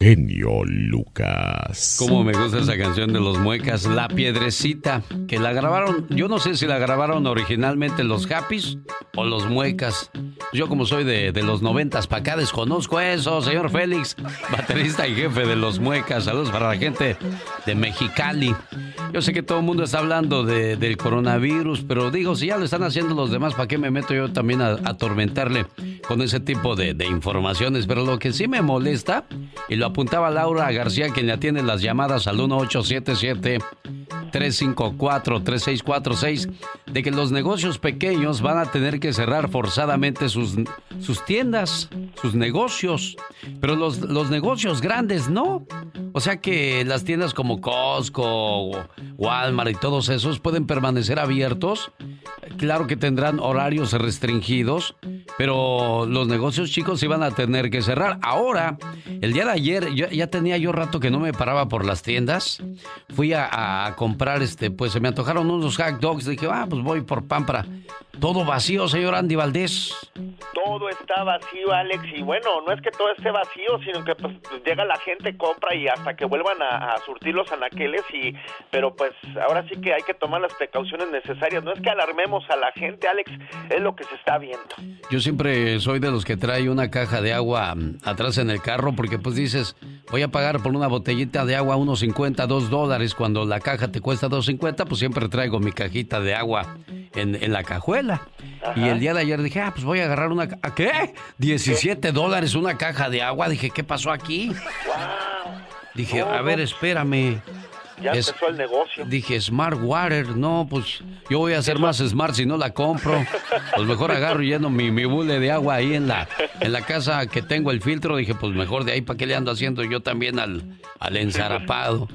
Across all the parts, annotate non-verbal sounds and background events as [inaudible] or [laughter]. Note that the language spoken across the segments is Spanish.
genio Lucas. Como me gusta esa canción de los muecas, La Piedrecita, que la grabaron, yo no sé si la grabaron originalmente los Happys o los muecas. Yo como soy de, los noventas para acá desconozco eso, señor Félix, baterista y jefe de los muecas. Saludos para la gente de Mexicali. Yo sé que todo el mundo está hablando del coronavirus, pero digo, si ya lo están haciendo los demás, ¿para qué me meto yo también a, atormentarle con ese tipo de, de informaciones? Pero lo que sí me molesta, y lo apuntaba Laura García, quien le atiende las llamadas al 1877 354 3646 de que los negocios pequeños van a tener que cerrar forzadamente sus, sus tiendas, sus negocios, pero los, los negocios grandes no. O sea que las tiendas como Costco, Walmart y todos esos pueden permanecer abiertos. Claro que tendrán horarios restringidos, pero los negocios chicos iban a tener que cerrar. Ahora, el día de ayer, ya tenía yo rato que no me paraba por las tiendas. Fui a, a comprar, este, pues se me antojaron unos hot dogs. Dije, ah, pues voy por pan para todo vacío, señor Andy Valdés. Todo está vacío, Alex, y bueno, no es que todo esté vacío, sino que pues llega la gente, compra y hasta que vuelvan a, surtir los anaqueles y pero pues ahora sí que hay que tomar las precauciones necesarias. No es que alarmemos a la gente, Alex, es lo que se está viendo. Yo siempre soy de los que trae una caja de agua mm, atrás en el carro porque pues dices, voy a pagar por una botellita de agua unos 50, 2 dólares, cuando la caja te cuesta 2.50, pues siempre traigo mi cajita de agua en, en la cajuela. Y el día de ayer dije, ah, pues voy a agarrar una... ¿A qué? 17 dólares una caja de agua. Dije, ¿qué pasó aquí? Dije, a ver, espérame. Ya empezó el negocio. Dije, Smart Water, no, pues yo voy a ser más smart si no la compro. Pues mejor agarro y lleno mi, mi bule de agua ahí en la, en la casa que tengo el filtro. Dije, pues mejor de ahí, ¿para qué le ando haciendo yo también al, al ensarapado?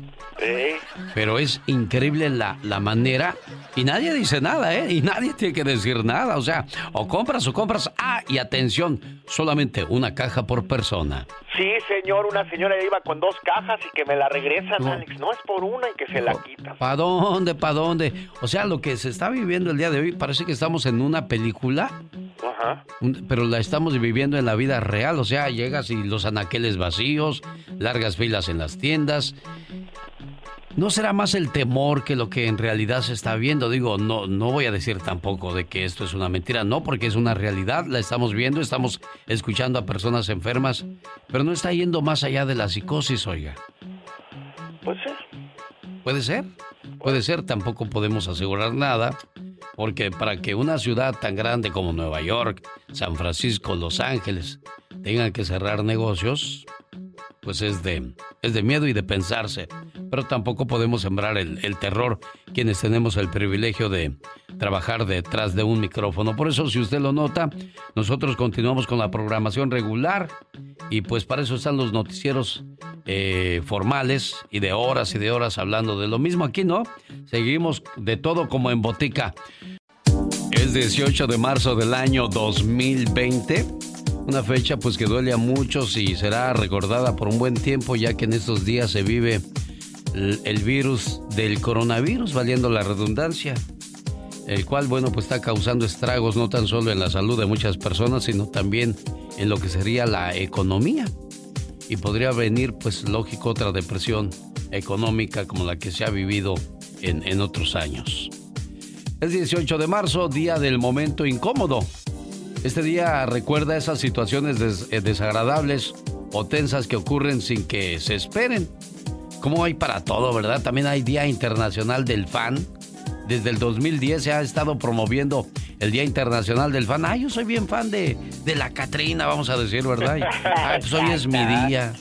Pero es increíble la, la manera y nadie dice nada, ¿eh? Y nadie tiene que decir nada. O sea, o compras o compras. Ah, y atención, solamente una caja por persona. Sí, señor, una señora iba con dos cajas y que me la regresan, Alex. No es por una y que se la quitan. ¿Para dónde? ¿Para dónde? O sea, lo que se está viviendo el día de hoy parece que estamos en una película. Ajá. Pero la estamos viviendo en la vida real. O sea, llegas y los anaqueles vacíos, largas filas en las tiendas. ¿No será más el temor que lo que en realidad se está viendo? Digo, no, no voy a decir tampoco de que esto es una mentira, no, porque es una realidad, la estamos viendo, estamos escuchando a personas enfermas, pero no está yendo más allá de la psicosis, oiga. Puede ser. ¿Puede ser? Puede ser, tampoco podemos asegurar nada, porque para que una ciudad tan grande como Nueva York, San Francisco, Los Ángeles tengan que cerrar negocios, pues es de, es de miedo y de pensarse. Pero tampoco podemos sembrar el, el, terror quienes tenemos el privilegio de trabajar detrás de un micrófono. Por eso, si usted lo nota, nosotros continuamos con la programación regular y pues para eso están los noticieros eh, formales y de horas y de horas hablando de lo mismo aquí, ¿no? Seguimos de todo como en botica. Es 18 de marzo del año 2020 una fecha pues que duele a muchos y será recordada por un buen tiempo ya que en estos días se vive el, virus del coronavirus, valiendo la redundancia, el cual bueno pues está causando estragos no tan solo en la salud de muchas personas, sino también en lo que sería la economía. Y podría venir pues lógico otra depresión económica como la que se ha vivido en, en otros años. Es 18 de marzo, día del momento incómodo. Este día recuerda esas situaciones eh, desagradables o tensas que ocurren sin que se esperen. Como hay para todo, ¿verdad? También hay Día Internacional del Fan. Desde el 2010 se ha estado promoviendo el Día Internacional del Fan. Ay, yo soy bien fan de, de la Catrina, vamos a decir, ¿verdad? [laughs] Ay, pues hoy es mi día.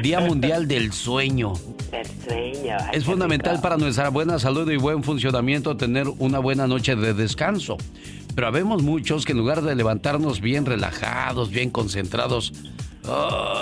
Día Mundial del Sueño. Sueño. Es fundamental para nuestra buena salud y buen funcionamiento tener una buena noche de descanso. Pero habemos muchos que en lugar de levantarnos bien relajados, bien concentrados,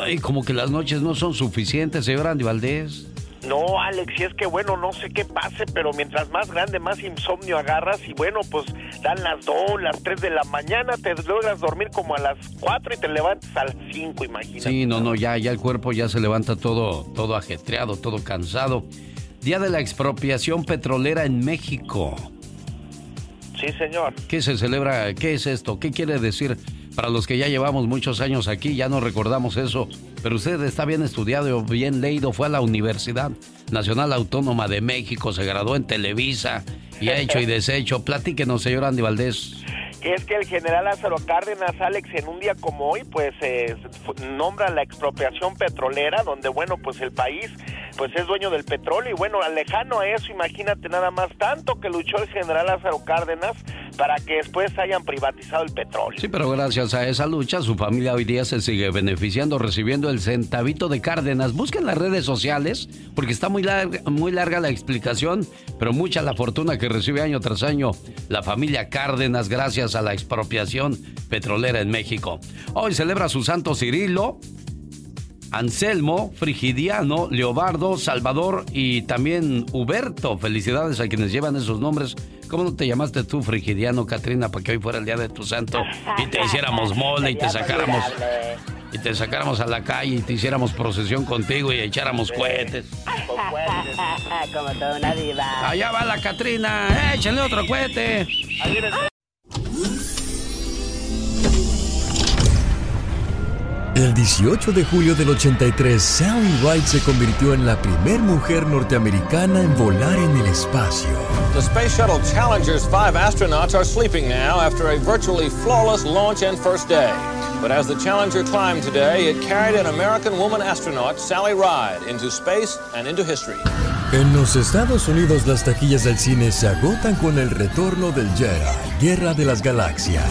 ay, como que las noches no son suficientes, señor Andy Valdés. No, Alex, y es que bueno, no sé qué pase, pero mientras más grande, más insomnio agarras y bueno, pues dan las 2, las 3 de la mañana, te logras dormir como a las 4 y te levantas a las 5, imagínate. Sí, no, no, ya, ya el cuerpo ya se levanta todo, todo ajetreado, todo cansado. Día de la expropiación petrolera en México. Sí, señor. ¿Qué se celebra? ¿Qué es esto? ¿Qué quiere decir Para los que ya llevamos muchos años aquí, ya no recordamos eso. Pero usted está bien estudiado, bien leído, fue a la Universidad Nacional Autónoma de México, se graduó en Televisa y ha hecho y deshecho. Platíquenos, señor Andy Valdés es que el general Lázaro Cárdenas, Alex, en un día como hoy, pues eh, nombra la expropiación petrolera, donde, bueno, pues el país pues es dueño del petróleo y bueno, lejano a eso, imagínate nada más tanto que luchó el general Lázaro Cárdenas para que después hayan privatizado el petróleo. Sí, pero gracias a esa lucha su familia hoy día se sigue beneficiando recibiendo el centavito de Cárdenas. Busquen las redes sociales porque está muy larga, muy larga la explicación, pero mucha la fortuna que recibe año tras año la familia Cárdenas gracias a la expropiación petrolera en México. Hoy celebra su santo Cirilo, Anselmo, Frigidiano, Leobardo, Salvador y también Huberto. Felicidades a quienes llevan esos nombres. ¿Cómo no te llamaste tú, Frigidiano, Katrina, para que hoy fuera el día de tu santo y te [laughs] hiciéramos mole y te sacáramos y te sacáramos a la calle y te hiciéramos procesión contigo y echáramos cohetes? [laughs] Como toda una diva. Allá va la Katrina, échenle otro cohete. El 18 de julio del 83, Sally Ride se convirtió en la primera mujer norteamericana en volar en el espacio. The Space Shuttle Challenger's five astronauts are sleeping now after a virtually flawless launch and first day. But as the Challenger climbed today, it carried an American woman astronaut, Sally Ride, into space and into history. En los Estados Unidos las taquillas del cine se agotan con el retorno del Jedi, Guerra de las Galaxias.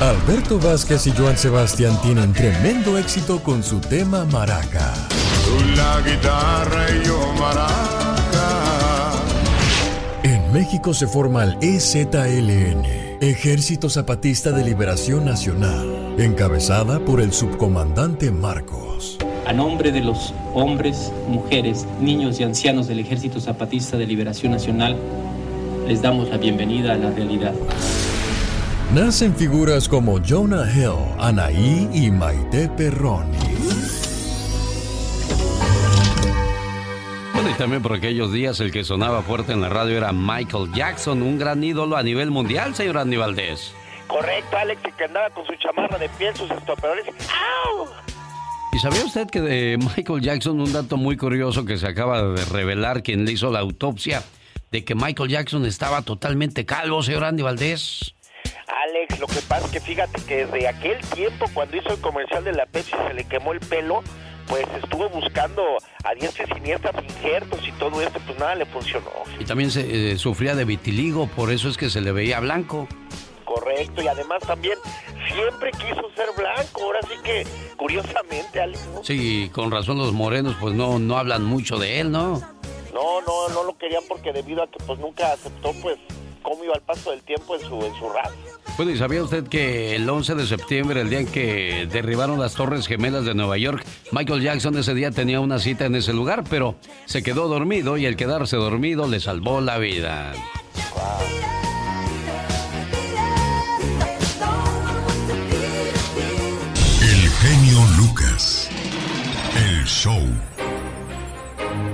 Alberto Vázquez y Joan Sebastián tienen tremendo éxito con su tema Maraca. La guitarra y yo maraca. En México se forma el EZLN, Ejército Zapatista de Liberación Nacional, encabezada por el subcomandante Marcos. A nombre de los hombres, mujeres, niños y ancianos del Ejército Zapatista de Liberación Nacional, les damos la bienvenida a la realidad. Nacen figuras como Jonah Hill, Anaí y Maite Perroni. Bueno, y también por aquellos días el que sonaba fuerte en la radio era Michael Jackson, un gran ídolo a nivel mundial, señor Andy Valdés. Correcto, Alex, y que andaba con su chamarra de piel, sus estopeadores. ¡Au! ¿Y sabía usted que de Michael Jackson, un dato muy curioso que se acaba de revelar quien le hizo la autopsia, de que Michael Jackson estaba totalmente calvo, señor Andy Valdés? Alex, lo que pasa es que fíjate que desde aquel tiempo, cuando hizo el comercial de la Pepsi, se le quemó el pelo, pues estuvo buscando a diestra y siniestras injertos y todo esto, pues nada le funcionó. Y también se, eh, sufría de vitiligo, por eso es que se le veía blanco. Correcto, y además también siempre quiso ser blanco, ahora sí que, curiosamente, Alex. ¿no? Sí, con razón los morenos pues no, no hablan mucho de él, ¿no? No, no, no lo querían porque debido a que pues nunca aceptó pues cómo iba al paso del tiempo en su, en su raza. Bueno, ¿y sabía usted que el 11 de septiembre, el día en que derribaron las Torres Gemelas de Nueva York, Michael Jackson ese día tenía una cita en ese lugar, pero se quedó dormido y el quedarse dormido le salvó la vida. El genio Lucas. El show.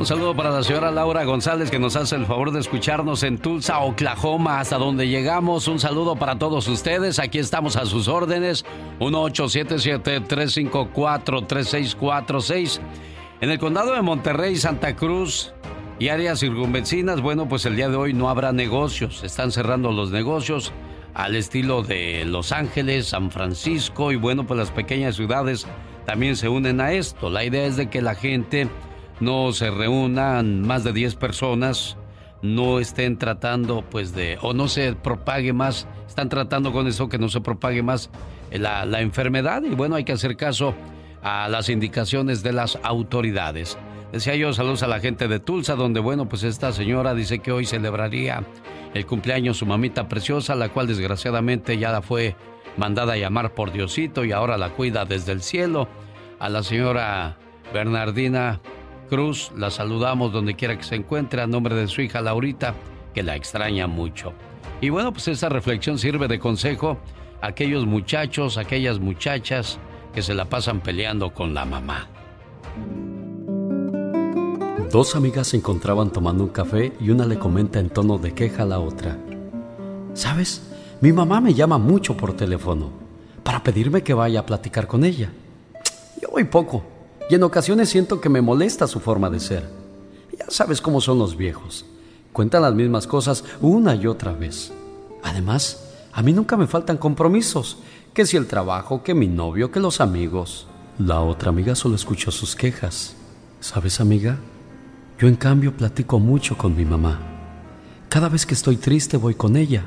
Un saludo para la señora Laura González que nos hace el favor de escucharnos en Tulsa, Oklahoma, hasta donde llegamos. Un saludo para todos ustedes. Aquí estamos a sus órdenes. 1877-354-3646. En el condado de Monterrey, Santa Cruz y áreas circunvecinas, bueno, pues el día de hoy no habrá negocios. Están cerrando los negocios al estilo de Los Ángeles, San Francisco y bueno, pues las pequeñas ciudades también se unen a esto. La idea es de que la gente no se reúnan más de 10 personas, no estén tratando pues de, o no se propague más, están tratando con eso que no se propague más la, la enfermedad y bueno, hay que hacer caso a las indicaciones de las autoridades. Decía yo, saludos a la gente de Tulsa, donde bueno, pues esta señora dice que hoy celebraría el cumpleaños su mamita preciosa, la cual desgraciadamente ya la fue mandada a llamar por Diosito y ahora la cuida desde el cielo. A la señora Bernardina Cruz, la saludamos donde quiera que se encuentre a nombre de su hija Laurita, que la extraña mucho. Y bueno, pues esta reflexión sirve de consejo a aquellos muchachos, aquellas muchachas que se la pasan peleando con la mamá. Dos amigas se encontraban tomando un café y una le comenta en tono de queja a la otra. ¿Sabes? Mi mamá me llama mucho por teléfono para pedirme que vaya a platicar con ella. Yo voy poco y en ocasiones siento que me molesta su forma de ser. Ya sabes cómo son los viejos. Cuentan las mismas cosas una y otra vez. Además, a mí nunca me faltan compromisos, que si el trabajo, que mi novio, que los amigos. La otra amiga solo escuchó sus quejas. ¿Sabes, amiga? Yo en cambio platico mucho con mi mamá. Cada vez que estoy triste voy con ella.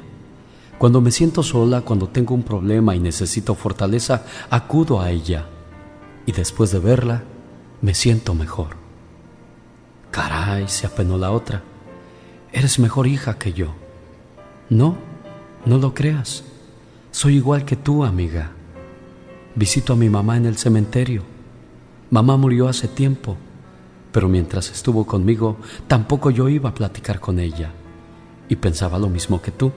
Cuando me siento sola, cuando tengo un problema y necesito fortaleza, acudo a ella. Y después de verla, me siento mejor. Caray, se apenó la otra. Eres mejor hija que yo. No, no lo creas. Soy igual que tú, amiga. Visito a mi mamá en el cementerio. Mamá murió hace tiempo, pero mientras estuvo conmigo, tampoco yo iba a platicar con ella. Y pensaba lo mismo que tú.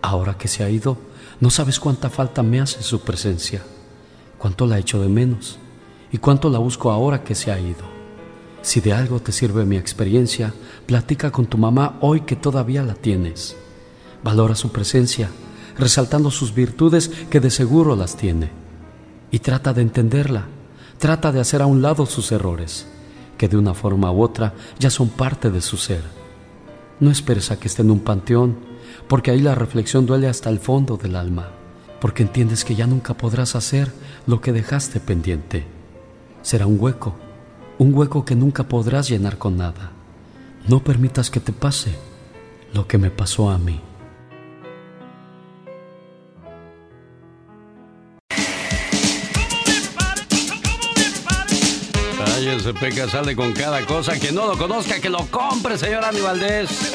Ahora que se ha ido, no sabes cuánta falta me hace su presencia, cuánto la echo de menos y cuánto la busco ahora que se ha ido. Si de algo te sirve mi experiencia, platica con tu mamá hoy que todavía la tienes. Valora su presencia resaltando sus virtudes que de seguro las tiene. Y trata de entenderla, trata de hacer a un lado sus errores, que de una forma u otra ya son parte de su ser. No esperes a que esté en un panteón, porque ahí la reflexión duele hasta el fondo del alma, porque entiendes que ya nunca podrás hacer lo que dejaste pendiente. Será un hueco, un hueco que nunca podrás llenar con nada. No permitas que te pase lo que me pasó a mí. Ese Peca sale con cada cosa. Que no lo conozca, que lo compre, señor Andy Valdés. [laughs]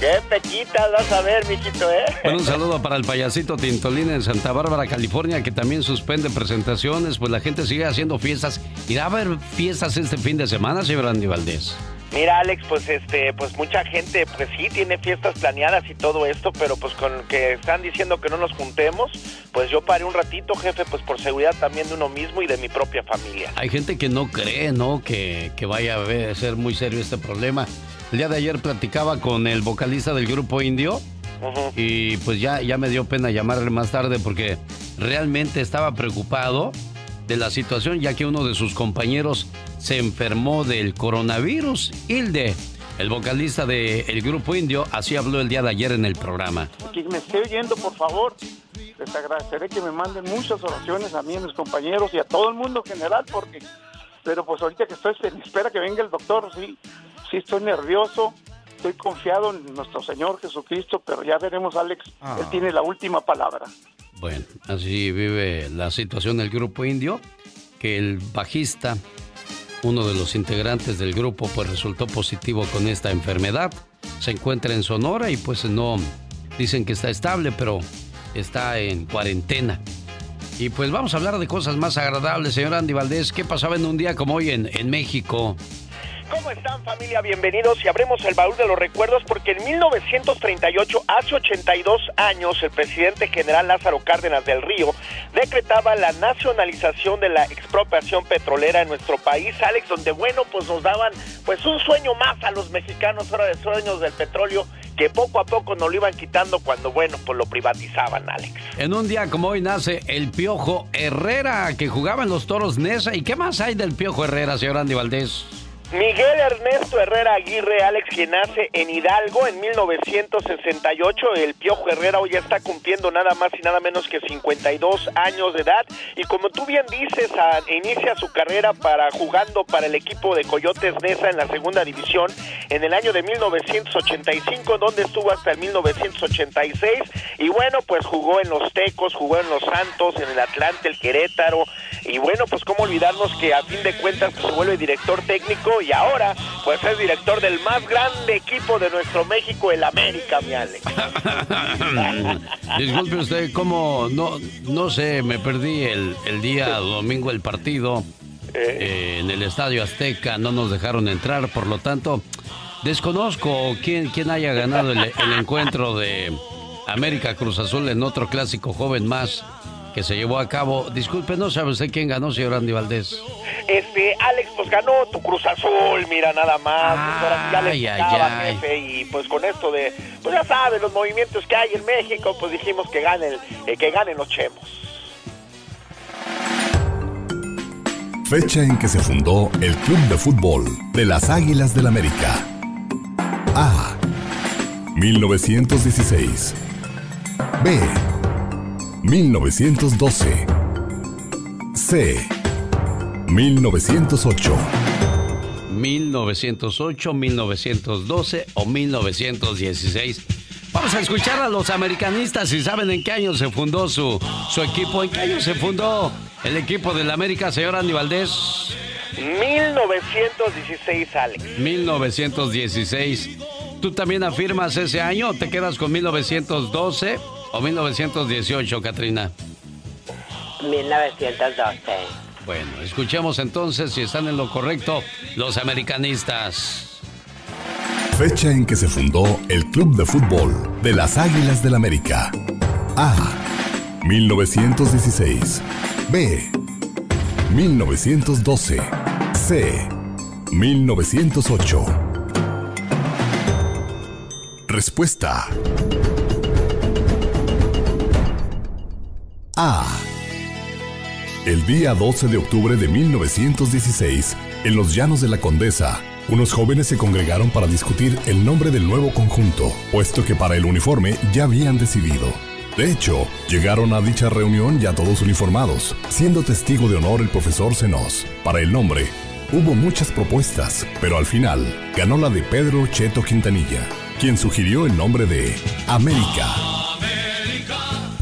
Qué pequitas vas a ver, mijito, ¿eh? Bueno, un saludo para el payasito Tintolín en Santa Bárbara, California, que también suspende presentaciones. Pues la gente sigue haciendo fiestas. ¿Irá a haber fiestas este fin de semana, señor Andy Valdés? Mira, Alex, pues este, pues mucha gente, pues sí tiene fiestas planeadas y todo esto, pero pues con que están diciendo que no nos juntemos, pues yo paré un ratito, jefe, pues por seguridad también de uno mismo y de mi propia familia. Hay gente que no cree, ¿no? Que, que vaya a ser muy serio este problema. El día de ayer platicaba con el vocalista del grupo indio y pues ya, ya me dio pena llamarle más tarde porque realmente estaba preocupado de la situación ya que uno de sus compañeros se enfermó del coronavirus. Hilde, el vocalista del grupo indio, así habló el día de ayer en el programa. Que me esté oyendo, por favor. Les agradeceré que me manden muchas oraciones a mí, a mis compañeros y a todo el mundo en general, porque, pero pues ahorita que estoy en espera que venga el doctor, sí, sí estoy nervioso, estoy confiado en nuestro Señor Jesucristo, pero ya veremos, Alex, Él ah. tiene la última palabra. Bueno, así vive la situación del grupo indio, que el bajista uno de los integrantes del grupo pues resultó positivo con esta enfermedad. Se encuentra en Sonora y pues no dicen que está estable, pero está en cuarentena. Y pues vamos a hablar de cosas más agradables, señor Andy Valdés. ¿Qué pasaba en un día como hoy en, en México? ¿Cómo están familia? Bienvenidos y abrimos el baúl de los recuerdos porque en 1938, hace 82 años, el presidente general Lázaro Cárdenas del Río decretaba la nacionalización de la expropiación petrolera en nuestro país, Alex, donde bueno, pues nos daban pues un sueño más a los mexicanos, ahora de sueños del petróleo, que poco a poco nos lo iban quitando cuando bueno, pues lo privatizaban, Alex. En un día como hoy nace el Piojo Herrera, que jugaba en los Toros Nesa. ¿Y qué más hay del Piojo Herrera, señor Andy Valdés? Miguel Ernesto Herrera Aguirre, Alex, quien nace en Hidalgo en 1968. El Piojo Herrera hoy está cumpliendo nada más y nada menos que 52 años de edad. Y como tú bien dices, inicia su carrera para jugando para el equipo de Coyotes Nesa en la segunda división en el año de 1985, donde estuvo hasta el 1986. Y bueno, pues jugó en los Tecos, jugó en los Santos, en el Atlante, el Querétaro. Y bueno, pues cómo olvidarnos que a fin de cuentas se vuelve director técnico y ahora pues es director del más grande equipo de nuestro México, el América, mi Alex. [laughs] Disculpe usted, ¿cómo? No, no sé, me perdí el, día domingo el partido eh. Eh, en el Estadio Azteca, no nos dejaron entrar, por lo tanto, desconozco quién, quién haya ganado el, el encuentro de América Cruz Azul en otro clásico joven más que se llevó a cabo. Disculpe, ¿no sabe usted quién ganó, señor Andy Valdés? Este, Alex, pues ganó tu Cruz Azul, mira, nada más. Ay, ay, ay. y pues con esto de pues ya sabes, los movimientos que hay en México, pues dijimos que ganen, eh, que ganen los chemos. Fecha en que se fundó el Club de Fútbol de las Águilas del América. A. 1916. B. 1912. C. 1908. 1908, 1912 o 1916. Vamos a escuchar a los americanistas si saben en qué año se fundó su, su equipo, en qué año se fundó el equipo del América, señor Andy Valdés. 1916, Alex. 1916. ¿Tú también afirmas ese año o te quedas con 1912 o 1918, Katrina? 1912. Bueno, escuchemos entonces si están en lo correcto los americanistas. Fecha en que se fundó el Club de Fútbol de las Águilas del América. A. 1916. B. 1912. C. 1908. Respuesta. A. El día 12 de octubre de 1916, en los llanos de la Condesa, unos jóvenes se congregaron para discutir el nombre del nuevo conjunto, puesto que para el uniforme ya habían decidido. De hecho, llegaron a dicha reunión ya todos uniformados, siendo testigo de honor el profesor Senos. Para el nombre, hubo muchas propuestas, pero al final ganó la de Pedro Cheto Quintanilla, quien sugirió el nombre de América.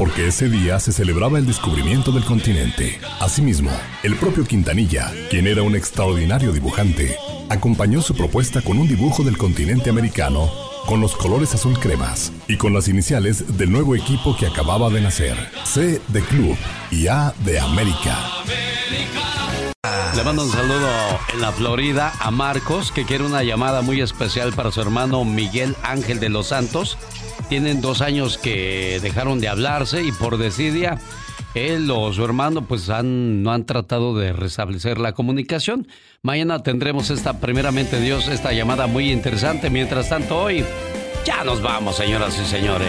Porque ese día se celebraba el descubrimiento del continente. Asimismo, el propio Quintanilla, quien era un extraordinario dibujante, acompañó su propuesta con un dibujo del continente americano con los colores azul cremas y con las iniciales del nuevo equipo que acababa de nacer. C de Club y A de América. Le mando un saludo en la Florida a Marcos, que quiere una llamada muy especial para su hermano Miguel Ángel de los Santos. Tienen dos años que dejaron de hablarse y por desidia él o su hermano pues han, no han tratado de restablecer la comunicación. Mañana tendremos esta, primeramente Dios, esta llamada muy interesante. Mientras tanto, hoy ya nos vamos, señoras y señores.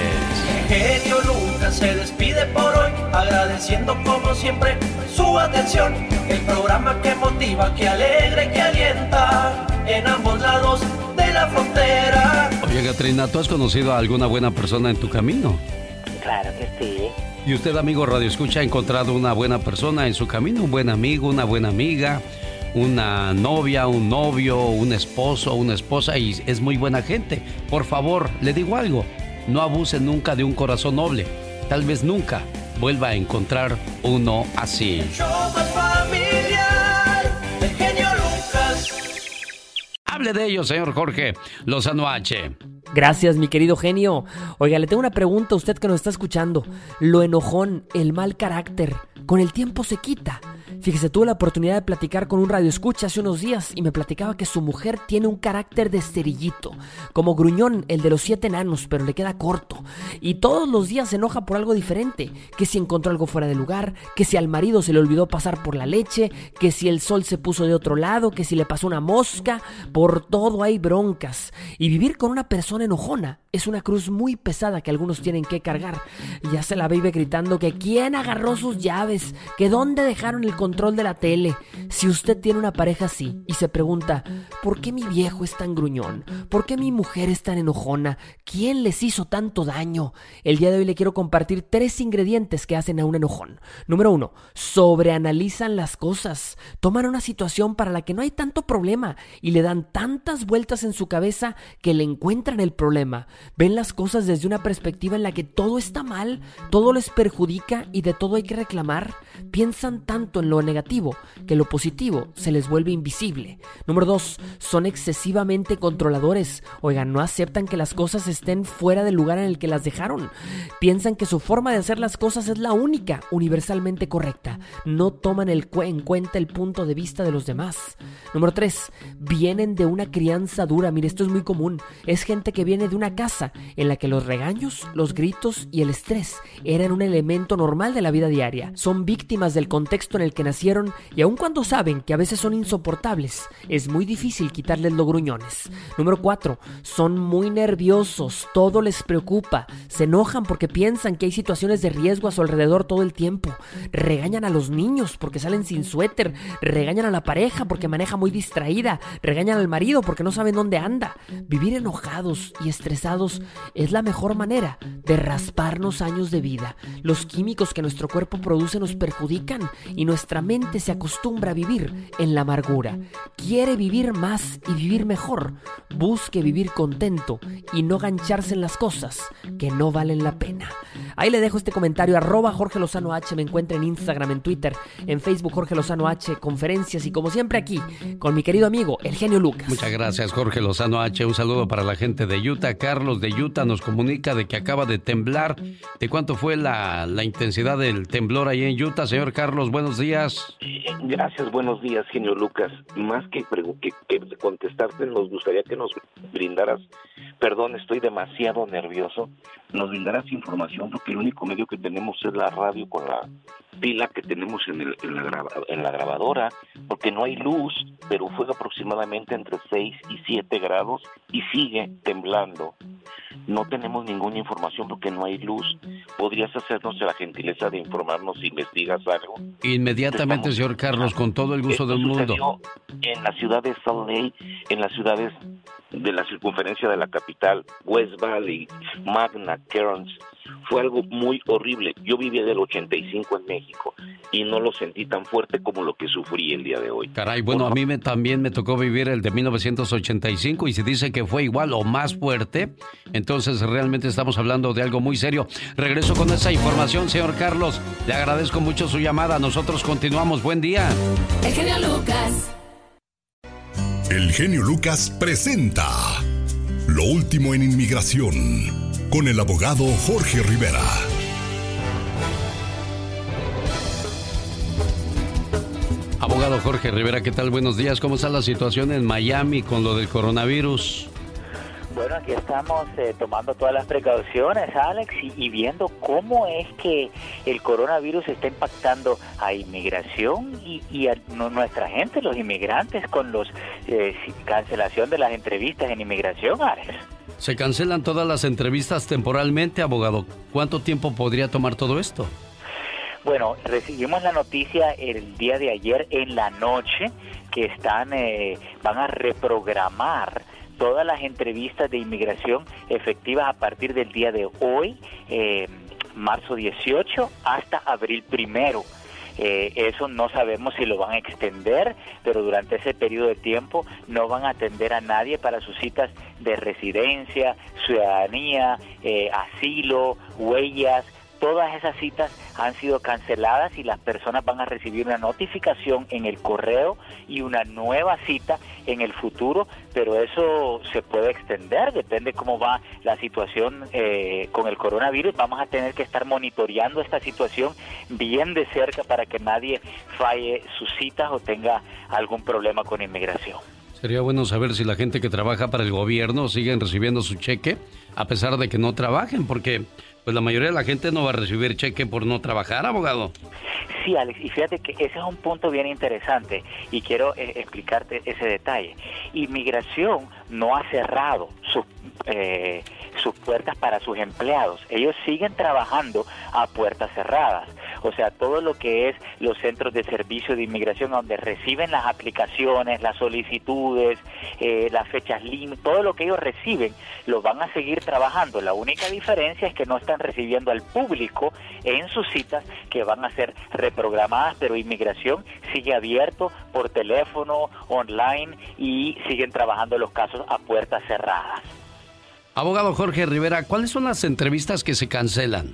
Genio Lucas se despide por hoy, agradeciendo como siempre su atención. El programa que motiva, que alegra y que alienta en ambos lados de la frontera. Oye, Katrina, ¿tú has conocido a alguna buena persona en tu camino? Claro que sí. ¿Y usted, amigo Radio Escucha, ha encontrado una buena persona en su camino? ¿Un buen amigo, una buena amiga? Una novia, un novio, un esposo, una esposa y es muy buena gente. Por favor, le digo algo, no abuse nunca de un corazón noble. Tal vez nunca vuelva a encontrar uno así. Hable de ello, señor Jorge Lozano H. Gracias, mi querido genio. Oiga, le tengo una pregunta a usted que nos está escuchando. Lo enojón, el mal carácter, ¿con el tiempo se quita? Fíjese, tuve la oportunidad de platicar con un radio escucha hace unos días y me platicaba que su mujer tiene un carácter de cerillito, como gruñón, el de los siete enanos, pero le queda corto. Y todos los días se enoja por algo diferente, que si encontró algo fuera de lugar, que si al marido se le olvidó pasar por la leche, que si el sol se puso de otro lado, que si le pasó una mosca, por todo hay broncas. Y vivir con una persona enojona es una cruz muy pesada que algunos tienen que cargar. Ya se la vive gritando que quién agarró sus llaves, que dónde dejaron el control de la tele. Si usted tiene una pareja así y se pregunta, ¿por qué mi viejo es tan gruñón? ¿Por qué mi mujer es tan enojona? ¿Quién les hizo tanto daño? El día de hoy le quiero compartir tres ingredientes que hacen a un enojón. Número uno, sobreanalizan las cosas. Toman una situación para la que no hay tanto problema y le dan tantas vueltas en su cabeza que le encuentran el problema. Ven las cosas desde una perspectiva en la que todo está mal, todo les perjudica y de todo hay que reclamar. Piensan tanto en lo negativo que lo positivo se les vuelve invisible. Número dos, son excesivamente controladores. Oigan, no aceptan que las cosas estén fuera del lugar en el que las dejaron. Piensan que su forma de hacer las cosas es la única, universalmente correcta. No toman el en cuenta el punto de vista de los demás. Número tres, vienen de una crianza dura. Mire, esto es muy común. Es gente que viene de una casa en la que los regaños, los gritos y el estrés eran un elemento normal de la vida diaria. Son víctimas del contexto en el que nacieron y aun cuando saben que a veces son insoportables, es muy difícil quitarles los gruñones. Número 4. Son muy nerviosos, todo les preocupa, se enojan porque piensan que hay situaciones de riesgo a su alrededor todo el tiempo, regañan a los niños porque salen sin suéter, regañan a la pareja porque maneja muy distraída, regañan al marido porque no saben dónde anda. Vivir enojados y estresados es la mejor manera de rasparnos años de vida. Los químicos que nuestro cuerpo produce nos perjudican y nuestra mente se acostumbra a vivir en la amargura. Quiere vivir más y vivir mejor. Busque vivir contento y no gancharse en las cosas que no valen la pena. Ahí le dejo este comentario, arroba Jorge Lozano H, me encuentra en Instagram, en Twitter, en Facebook Jorge Lozano H, conferencias y como siempre aquí, con mi querido amigo, el genio Lucas. Muchas gracias Jorge Lozano H, un saludo para la gente de Utah. Carlos de Utah nos comunica de que acaba de temblar. ¿De cuánto fue la, la intensidad del temblor ahí en Utah? Señor Carlos, buenos días. Gracias, buenos días, genio Lucas. Más que, que, que contestarte, nos gustaría que nos brindaras, perdón, estoy demasiado nervioso, nos brindaras información porque el único medio que tenemos es la radio con la pila que tenemos en, el, en, la, en la grabadora, porque no hay luz, pero fue aproximadamente entre 6 y 7 grados y sigue temblando. No tenemos ninguna información porque no hay luz. ¿Podrías hacernos la gentileza de informarnos si investigas algo? Inmediatamente, señor Carlos, con todo el gusto del mundo. En la ciudad de Salt Lake, en las ciudades de la circunferencia de la capital, West Valley, Magna, Cairns, fue algo muy horrible. Yo vivía del 85 en México y no lo sentí tan fuerte como lo que sufrí el día de hoy. Caray, bueno, a mí me, también me tocó vivir el de 1985 y se dice que fue igual o más fuerte, entonces realmente estamos hablando de algo muy serio. Regreso con esa información, señor Carlos. Le agradezco mucho su llamada. Nosotros continuamos. Buen día. El genio Lucas. El genio Lucas presenta Lo último en inmigración con el abogado Jorge Rivera. Abogado Jorge Rivera, ¿qué tal? Buenos días. ¿Cómo está la situación en Miami con lo del coronavirus? Bueno, aquí estamos eh, tomando todas las precauciones, Alex, y, viendo cómo es que el coronavirus está impactando a inmigración y, a nuestra gente, los inmigrantes, con los eh, cancelación de las entrevistas en inmigración, Alex. Se cancelan todas las entrevistas temporalmente, abogado. ¿Cuánto tiempo podría tomar todo esto? Bueno, recibimos la noticia el día de ayer en la noche que están eh, van a reprogramar todas las entrevistas de inmigración efectivas a partir del día de hoy, eh, marzo 18, hasta abril primero. Eh, eso no sabemos si lo van a extender, pero durante ese periodo de tiempo no van a atender a nadie para sus citas de residencia, ciudadanía, eh, asilo, huellas, todas esas citas han sido canceladas y las personas van a recibir una notificación en el correo y una nueva cita en el futuro, pero eso se puede extender, depende cómo va la situación eh, con el coronavirus. Vamos a tener que estar monitoreando esta situación bien de cerca para que nadie falle sus citas o tenga algún problema con inmigración. Sería bueno saber si la gente que trabaja para el gobierno siguen recibiendo su cheque a pesar de que no trabajen, porque pues la mayoría de la gente no va a recibir cheque por no trabajar, abogado. Sí, Alex, y fíjate que ese es un punto bien interesante y quiero eh, explicarte ese detalle. Inmigración no ha cerrado sus, eh, sus puertas para sus empleados. Ellos siguen trabajando a puertas cerradas. O sea, todo lo que es los centros de servicio de inmigración donde reciben las aplicaciones, las solicitudes, eh, las fechas límite, todo lo que ellos reciben, lo van a seguir trabajando. La única diferencia es que no están recibiendo al público en sus citas que van a ser reprogramadas, pero inmigración sigue abierto por teléfono, online y siguen trabajando los casos a puertas cerradas. Abogado Jorge Rivera, ¿cuáles son las entrevistas que se cancelan?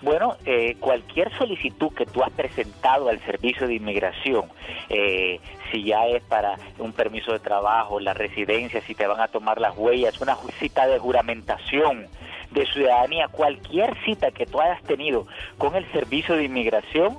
Bueno, eh, cualquier solicitud que tú has presentado al servicio de inmigración, eh, si ya es para un permiso de trabajo, la residencia, si te van a tomar las huellas, una cita de juramentación de ciudadanía, cualquier cita que tú hayas tenido con el servicio de inmigración,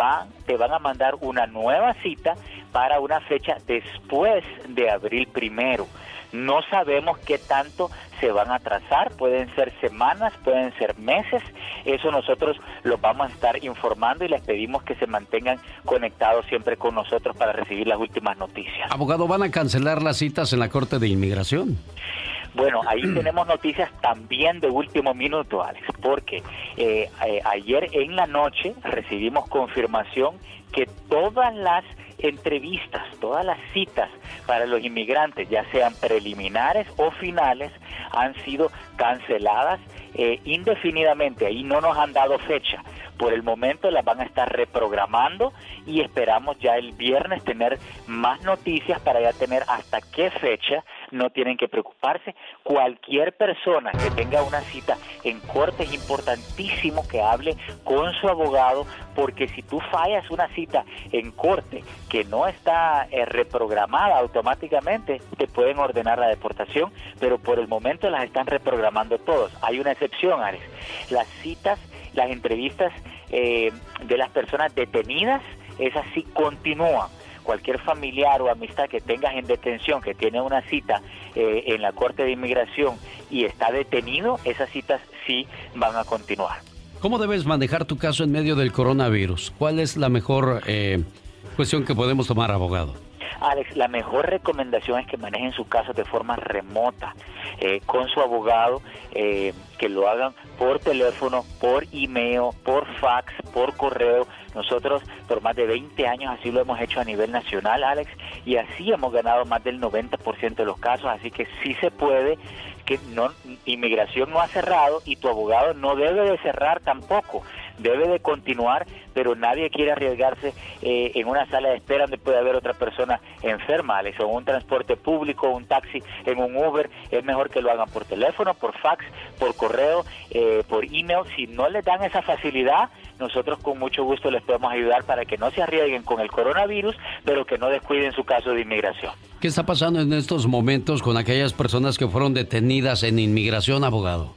va, te van a mandar una nueva cita para una fecha después de abril primero. No sabemos qué tanto se van a atrasar, pueden ser semanas, pueden ser meses. Eso nosotros los vamos a estar informando y les pedimos que se mantengan conectados siempre con nosotros para recibir las últimas noticias. Abogado, ¿van a cancelar las citas en la Corte de Inmigración? Bueno, ahí [clears throat] tenemos noticias también de último minuto, Alex, porque eh, eh, ayer en la noche recibimos confirmación que todas las entrevistas, todas las citas para los inmigrantes, ya sean preliminares o finales, han sido canceladas eh, indefinidamente. Ahí no nos han dado fecha. Por el momento las van a estar reprogramando y esperamos ya el viernes tener más noticias para ya tener hasta qué fecha no tienen que preocuparse. Cualquier persona que tenga una cita en corte es importantísimo que hable con su abogado porque si tú fallas una cita en corte que no está eh, reprogramada automáticamente, te pueden ordenar la deportación, pero por el momento las están reprogramando todos. Hay una excepción, Alex. Las citas, las entrevistas eh, de las personas detenidas, esas sí continúan cualquier familiar o amistad que tengas en detención, que tiene una cita eh, en la Corte de Inmigración y está detenido, esas citas sí van a continuar. ¿Cómo debes manejar tu caso en medio del coronavirus? ¿Cuál es la mejor eh, cuestión que podemos tomar, abogado? Alex, la mejor recomendación es que manejen su caso de forma remota, eh, con su abogado, eh, que lo hagan por teléfono, por email, por fax, por correo. Nosotros por más de 20 años así lo hemos hecho a nivel nacional, Alex, y así hemos ganado más del 90% de los casos, así que sí se puede que no inmigración no ha cerrado y tu abogado no debe de cerrar tampoco debe de continuar, pero nadie quiere arriesgarse eh, en una sala de espera donde puede haber otra persona enferma, Alex, o en un transporte público, un taxi, en un Uber, es mejor que lo hagan por teléfono, por fax, por correo, eh, por email. Si no les dan esa facilidad, nosotros con mucho gusto les podemos ayudar para que no se arriesguen con el coronavirus, pero que no descuiden su caso de inmigración. ¿Qué está pasando en estos momentos con aquellas personas que fueron detenidas en inmigración, abogado?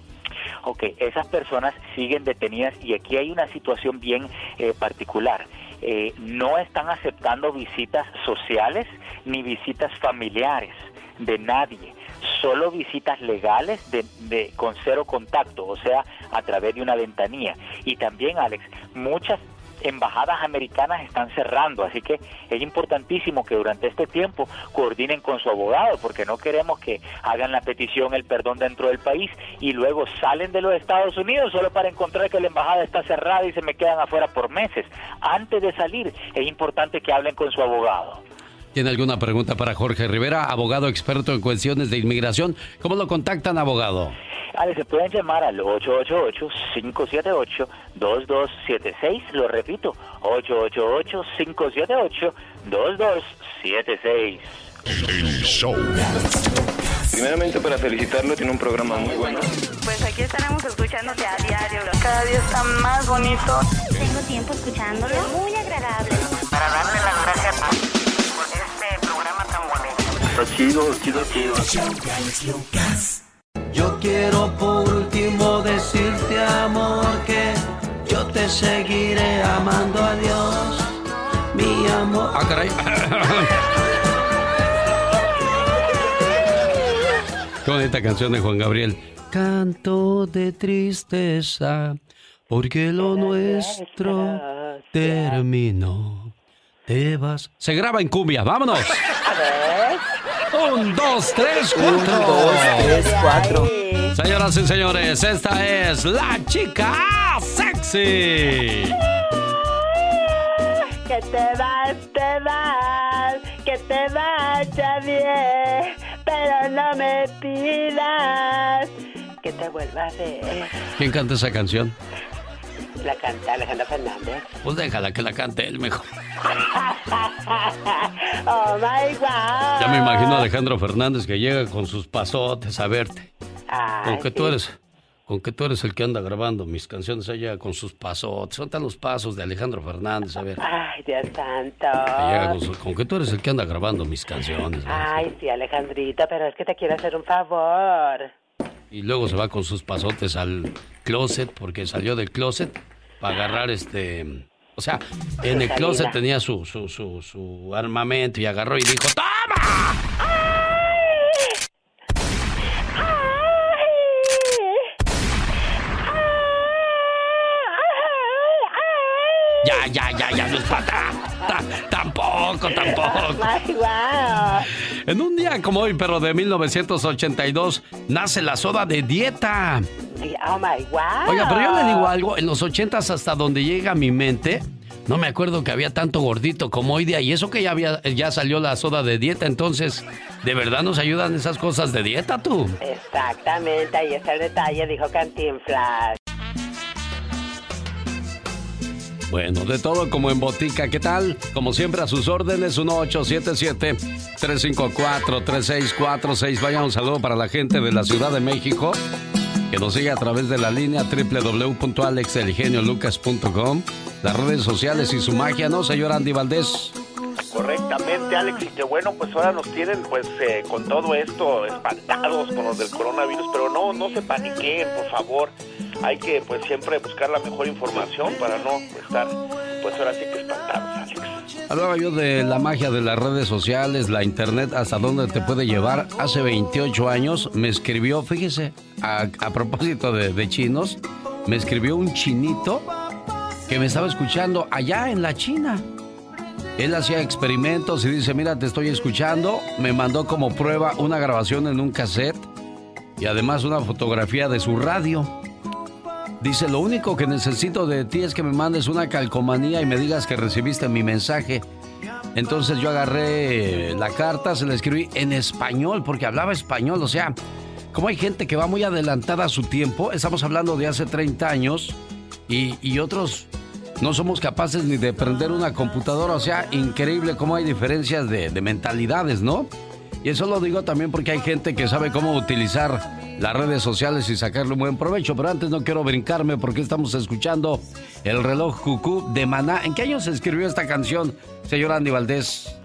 Ok, esas personas siguen detenidas y aquí hay una situación bien eh, particular. Eh, no están aceptando visitas sociales ni visitas familiares de nadie, solo visitas legales de, de, con cero contacto, o sea, a través de una ventanilla. Y también, Alex, muchas embajadas americanas están cerrando, así que es importantísimo que durante este tiempo coordinen con su abogado, porque no queremos que hagan la petición, el perdón dentro del país y luego salen de los Estados Unidos solo para encontrar que la embajada está cerrada y se me quedan afuera por meses. Antes de salir es importante que hablen con su abogado. ¿Tiene alguna pregunta para Jorge Rivera, abogado experto en cuestiones de inmigración? ¿Cómo lo contactan, abogado? Ale, se pueden llamar al 888-578-2276. Lo repito, 888-578-2276. El show. Primeramente para felicitarlo, tiene un programa muy bueno. Pues aquí estaremos escuchándote a diario. Cada día está más bonito. Tengo tiempo escuchándolo. Muy agradable. Está chido, chido, chido. Yo quiero por último decirte, amor, que yo te seguiré amando a Dios, mi amor. Ah, caray. [laughs] Con esta canción de Juan Gabriel. Canto de tristeza, porque lo nuestro terminó. Te vas. Se graba en cumbia, vámonos. [laughs] Un, dos, tres, cuatro. Un, dos, tres, cuatro. Señoras y señores, esta es la chica sexy. Que te vas, te vas, que te vaya bien, pero no me pidas que te vuelva a ver. ¿Quién canta esa canción? La canta Alejandro Fernández. Pues déjala que la cante él mejor. [laughs] oh my God. Ya me imagino a Alejandro Fernández que llega con sus pasotes a verte. Ay, con que tú eres, con que tú eres el que anda grabando mis canciones allá con sus pasotes. Son tan los pasos de Alejandro Fernández, a ver. Ay, Dios santo. Llega con, su- con que tú eres el que anda grabando mis canciones. Ay, sí, Alejandrito, pero es que te quiero hacer un favor. Y luego se va con sus pasotes al closet porque salió del closet para agarrar este... O sea, pues en el closet tenía su, su, su, su armamento y agarró y dijo, ¡Toma! Ya, ya, ya, ya, no es para [laughs] Tampoco, tampoco. [laughs] En un día como hoy, pero de 1982, nace la soda de dieta. Oh my wow. Oiga, pero yo le digo algo, en los 80 hasta donde llega mi mente, no me acuerdo que había tanto gordito como hoy día. Y eso que ya, había, ya salió la soda de dieta. Entonces, ¿de verdad nos ayudan esas cosas de dieta tú? Exactamente, ahí está el detalle, dijo Cantinflas. Bueno, de todo como en botica, ¿qué tal? Como siempre a sus órdenes, 1877-354-3646. Vaya un saludo para la gente de la Ciudad de México que nos sigue a través de la línea www.alexelgeniolucas.com, las redes sociales y su magia, ¿no, señor Andy Valdés? Correctamente, Alex, y que bueno, pues ahora nos tienen pues eh, con todo esto espantados con los del coronavirus, pero no, no se paniqueen, por favor. Hay que pues siempre buscar la mejor información para no estar pues ahora sí que espantados, Alex. Hablaba yo de la magia de las redes sociales, la internet, hasta dónde te puede llevar. Hace 28 años me escribió, fíjese, a, a propósito de, de chinos, me escribió un chinito que me estaba escuchando allá en la China. Él hacía experimentos y dice, mira, te estoy escuchando. Me mandó como prueba una grabación en un cassette y además una fotografía de su radio. Dice, lo único que necesito de ti es que me mandes una calcomanía y me digas que recibiste mi mensaje. Entonces yo agarré la carta, se la escribí en español, porque hablaba español. O sea, como hay gente que va muy adelantada a su tiempo, estamos hablando de hace 30 años, y, y otros no somos capaces ni de prender una computadora. O sea, increíble cómo hay diferencias de, de mentalidades, ¿no? Y eso lo digo también porque hay gente que sabe cómo utilizar las redes sociales y sacarle un buen provecho. Pero antes no quiero brincarme porque estamos escuchando el reloj cucú de Maná. ¿En qué año se escribió esta canción, señor Andy Valdés?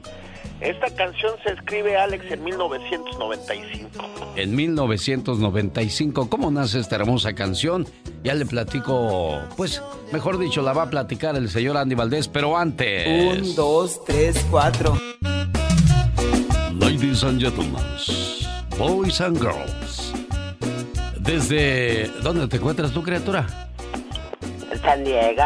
Esta canción se escribe, Alex, en 1995. En 1995, ¿cómo nace esta hermosa canción? Ya le platico, pues, mejor dicho, la va a platicar el señor Andy Valdés, pero antes... Un, dos, tres, cuatro. Ladies and gentlemen, boys and girls. Desde... ¿Dónde te encuentras tu criatura? San Diego.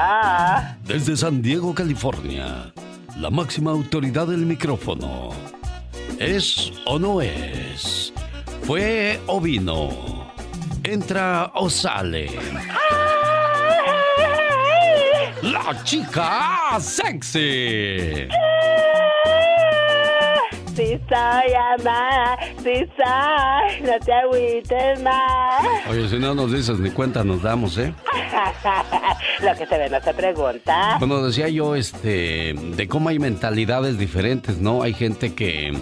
Desde San Diego, California. La máxima autoridad del micrófono. ¿Es o no es? ¿Fue o vino? ¿Entra o sale? La chica sexy. Sí soy, amada, sí soy, no te agüites más. Oye, si no nos dices ni cuenta nos damos, ¿eh? [laughs] Lo que se ve no se pregunta. Bueno, decía yo, este, de cómo hay mentalidades diferentes, ¿no? Hay gente que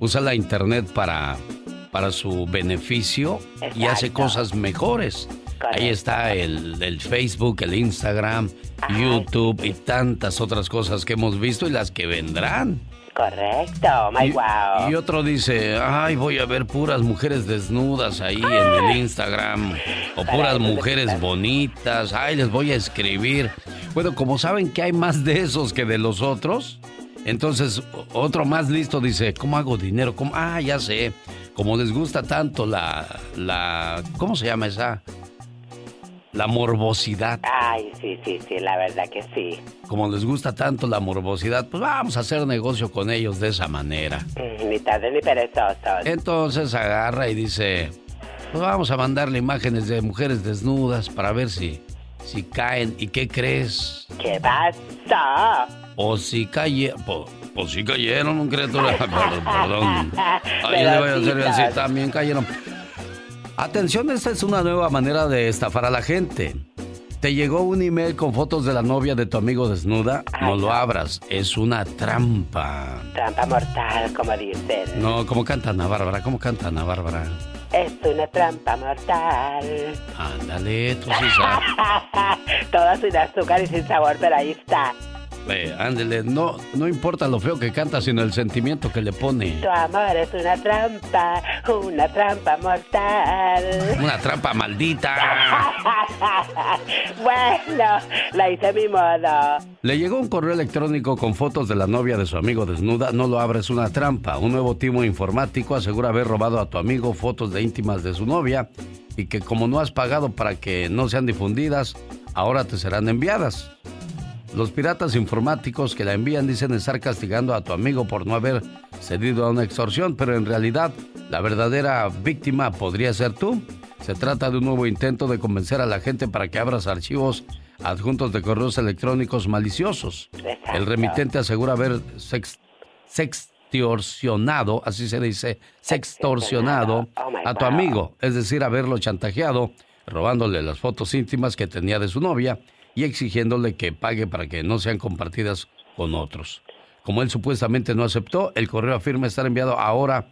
usa la internet para, para su beneficio y hace cosas mejores. Ahí está el, el Facebook, el Instagram, YouTube y tantas otras cosas que hemos visto y las que vendrán. Correcto, my wow. Y otro dice, ay, voy a ver puras mujeres desnudas ahí en el Instagram. O puras mujeres bonitas. Ay, les voy a escribir. Bueno, como saben que hay más de esos que de los otros, entonces otro más listo dice, ¿cómo hago dinero? ¿Cómo? Ah, ya sé. Como les gusta tanto la, la, ¿cómo se llama esa? La morbosidad. Ay, sí, sí, sí, la verdad que sí. Como les gusta tanto la morbosidad, pues vamos a hacer negocio con ellos de esa manera. Mm, Ni tarde ni perezosos. Entonces agarra y dice, pues vamos a mandarle imágenes de mujeres desnudas para ver si, si caen. ¿Y qué crees? ¿Qué pasa? O si cayeron, pues, pues sí cayeron, criatura. [laughs] Perdón, [laughs] perdón. Ay, le voy a hacer sí, así, también cayeron. Atención, esta es una nueva manera de estafar a la gente. ¿Te llegó un email con fotos de la novia de tu amigo desnuda? No lo abras, es una trampa. Trampa mortal, como dicen. No, ¿cómo canta Ana Bárbara? ¿Cómo canta Ana Bárbara? Es una trampa mortal. Ándale, tú sí sabes. [laughs] Todo sin azúcar y sin sabor, pero ahí está. Eh, ándele, no, no importa lo feo que canta, sino el sentimiento que le pone. Tu amor es una trampa, una trampa mortal. [laughs] Una trampa maldita. [laughs] bueno, la hice a mi modo. Le llegó un correo electrónico con fotos de la novia de su amigo desnuda. No lo abres una trampa. Un nuevo timo informático asegura haber robado a tu amigo fotos de íntimas de su novia y que como no has pagado para que no sean difundidas, ahora te serán enviadas. Los piratas informáticos que la envían dicen estar castigando a tu amigo por no haber cedido a una extorsión, pero en realidad la verdadera víctima podría ser tú. Se trata de un nuevo intento de convencer a la gente para que abras archivos adjuntos de correos electrónicos maliciosos. El remitente asegura haber sex, sextorsionado, así se dice, sextorsionado a tu amigo, es decir, haberlo chantajeado, robándole las fotos íntimas que tenía de su novia y exigiéndole que pague para que no sean compartidas con otros. Como él supuestamente no aceptó, el correo afirma estar enviado ahora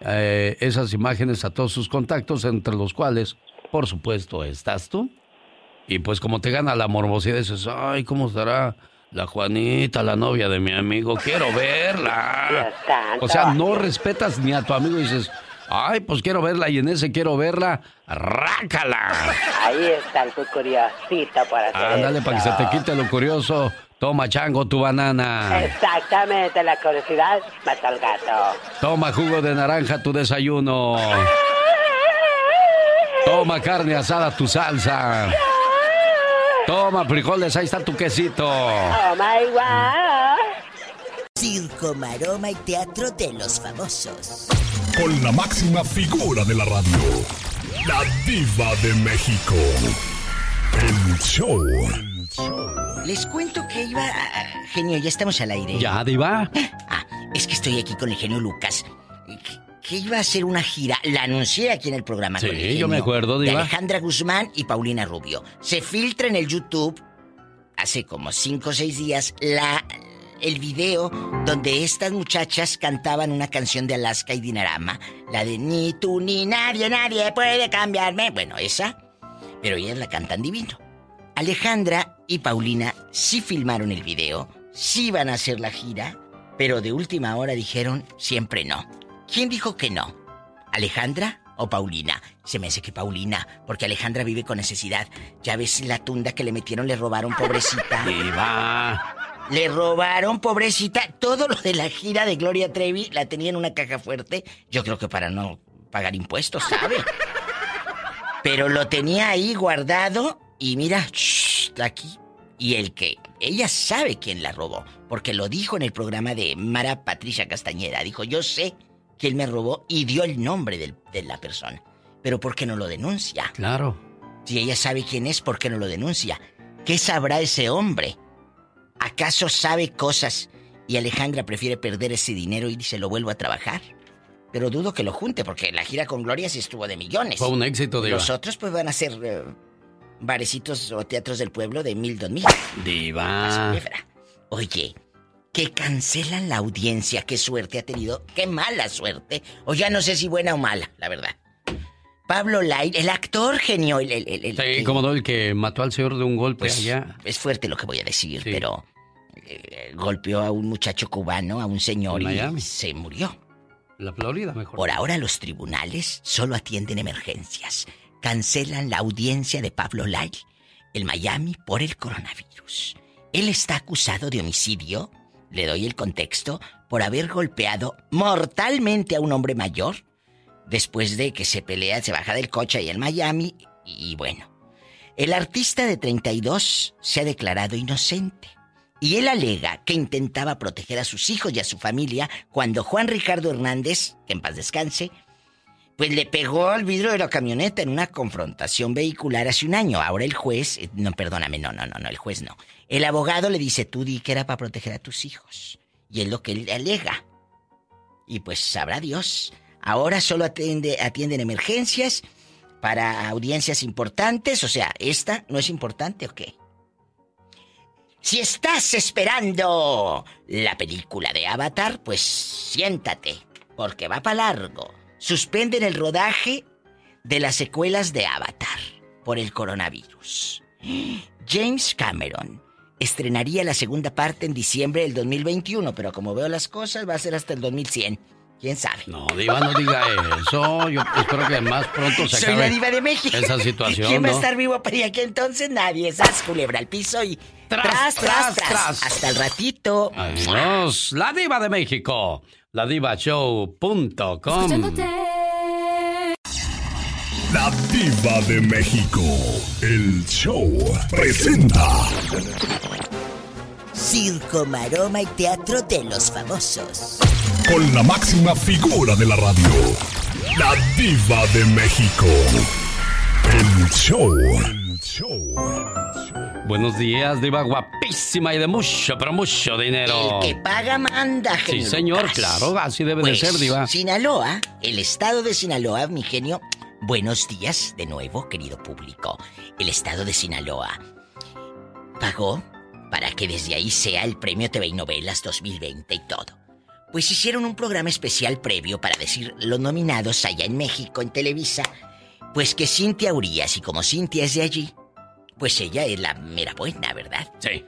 eh, esas imágenes a todos sus contactos, entre los cuales, por supuesto, estás tú. Y pues como te gana la morbosidad, dices, ay, ¿cómo estará la Juanita, la novia de mi amigo? Quiero verla. [laughs] O sea, no respetas ni a tu amigo y dices, ay, pues quiero verla y en ese quiero verla, rácala. Ahí está el curiosito para hacer Ándale, para que se te quite lo curioso. Toma, chango, tu banana. Exactamente, la curiosidad mata al gato. Toma jugo de naranja, tu desayuno. Toma carne asada, tu salsa. Toma frijoles, ahí está tu quesito. Oh my God. Circo, maroma y teatro de los famosos. Con la máxima figura de la radio, la diva de México. El show. Les cuento que iba... Genio, ya estamos al aire. ¿Ya, diva? Ah, es que estoy aquí con el genio Lucas. Que iba a hacer una gira, la anuncié aquí en el programa. Sí, con el genio, yo me acuerdo, de diva. Alejandra Guzmán y Paulina Rubio. Se filtra en el YouTube hace como 5 o 6 días la, el video donde estas muchachas cantaban una canción de Alaska y Dinarama. La de Ni tú ni nadie, nadie puede cambiarme. Bueno, esa. Pero ellas la cantan divino. Alejandra y Paulina sí filmaron el video, sí van a hacer la gira, pero de última hora dijeron siempre no. ¿Quién dijo que no? ¿Alejandra o Paulina? Se me hace que Paulina, porque Alejandra vive con necesidad. Ya ves la tunda que le metieron, le robaron, pobrecita. [laughs] Diva. Le robaron, pobrecita. Todo lo de la gira de Gloria Trevi la tenía en una caja fuerte. Yo creo que para no pagar impuestos, ¿sabe? Pero lo tenía ahí guardado y mira, shh, aquí. Y el que ella sabe quién la robó, porque lo dijo en el programa de Mara Patricia Castañeda. Dijo, yo sé quién me robó y dio el nombre del- de la persona. Pero ¿por qué no lo denuncia? Claro. Si ella sabe quién es, ¿por qué no lo denuncia? ¿Qué sabrá ese hombre? ¿Acaso sabe cosas y Alejandra prefiere perder ese dinero y se lo vuelvo a trabajar? Pero dudo que lo junte porque la gira con Gloria sí estuvo de millones. Fue un éxito, Diva. Los otros pues van a ser eh, barecitos o teatros del pueblo de mil, dos mil. Diva. Oye, que cancelan la audiencia, qué suerte ha tenido, qué mala suerte. O ya no sé si buena o mala, la verdad. Pablo Light, el actor genio, el, el- el- el Sí, que- como el que mató al señor de un golpe pues, allá. es fuerte lo que voy a decir, pero eh, golpeó a un muchacho cubano, a un señor En y Miami. se murió. La Florida, mejor. Por ahora los tribunales solo atienden emergencias. Cancelan la audiencia de Pablo Light en Miami por el coronavirus. Él está acusado de homicidio, le doy el contexto, por haber golpeado mortalmente a un hombre mayor después de que se pelea, se baja del coche ahí en Miami y bueno. El artista de 32 se ha declarado inocente. Y él alega que intentaba proteger a sus hijos y a su familia cuando Juan Ricardo Hernández, que en paz descanse, pues le pegó al vidrio de la camioneta en una confrontación vehicular hace un año. Ahora el juez, eh, no, perdóname, no, no, no, no, el juez no. El abogado le dice, tú di que era para proteger a tus hijos. Y es lo que él alega. Y pues sabrá Dios. Ahora solo atiende, atienden emergencias para audiencias importantes. O sea, ¿esta no es importante o qué? Si estás esperando la película de Avatar, pues siéntate, porque va para largo. Suspenden el rodaje de las secuelas de Avatar por el coronavirus. James Cameron estrenaría la segunda parte en diciembre del 2021, pero como veo las cosas va a ser hasta el 2100. ¿Quién sabe? No, Diva, no diga eso. Yo espero que más pronto se Soy acabe la diva de México. esa situación, ¿Quién va a ¿no? estar vivo para aquí entonces? Nadie. Esas culebra al piso y tras, tras, tras. tras. Hasta el ratito. Adiós, la diva de México. La divashow.com. La diva de México. El show presenta. Circo, maroma y teatro de los famosos. Con la máxima figura de la radio, la diva de México. El show. El show. Buenos días, diva guapísima y de mucho, pero mucho dinero. El que paga manda, Sí, genio. señor, Lucas. claro, así debe Pues, de ser, diva. Sinaloa, el estado de Sinaloa, mi genio. Buenos días de nuevo, querido público. El estado de Sinaloa pagó para que desde ahí sea el premio TV y Novelas 2020 y todo. Pues hicieron un programa especial previo para decir los nominados allá en México, en Televisa. Pues que Cintia Urias, y como Cintia es de allí, pues ella es la mera buena, ¿verdad? Sí.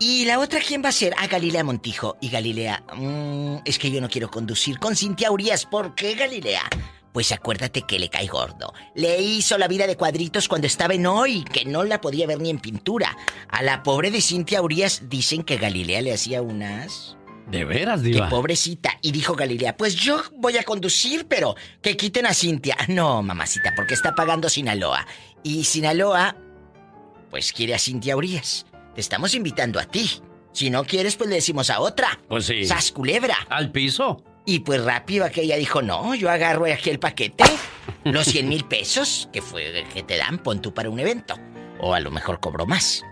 ¿Y la otra quién va a ser? A Galilea Montijo. Y Galilea, mm, es que yo no quiero conducir con Cintia Urias. ¿Por qué, Galilea? Pues acuérdate que le cae gordo. Le hizo la vida de cuadritos cuando estaba en hoy, que no la podía ver ni en pintura. A la pobre de Cintia Urias dicen que Galilea le hacía unas... De veras, Qué diva. pobrecita. Y dijo Galilea, pues yo voy a conducir, pero que quiten a Cintia. [laughs] No, mamacita, porque está pagando Sinaloa. Y Sinaloa, pues quiere a Cintia Urias. Te estamos invitando a ti. Si no quieres, pues le decimos a otra. Pues sí. ¡Sas culebra! Al piso. Y pues rápido aquella dijo, no, yo agarro aquí el paquete, los 100 mil pesos que fue que te dan, pon tú para un evento. O a lo mejor cobró más.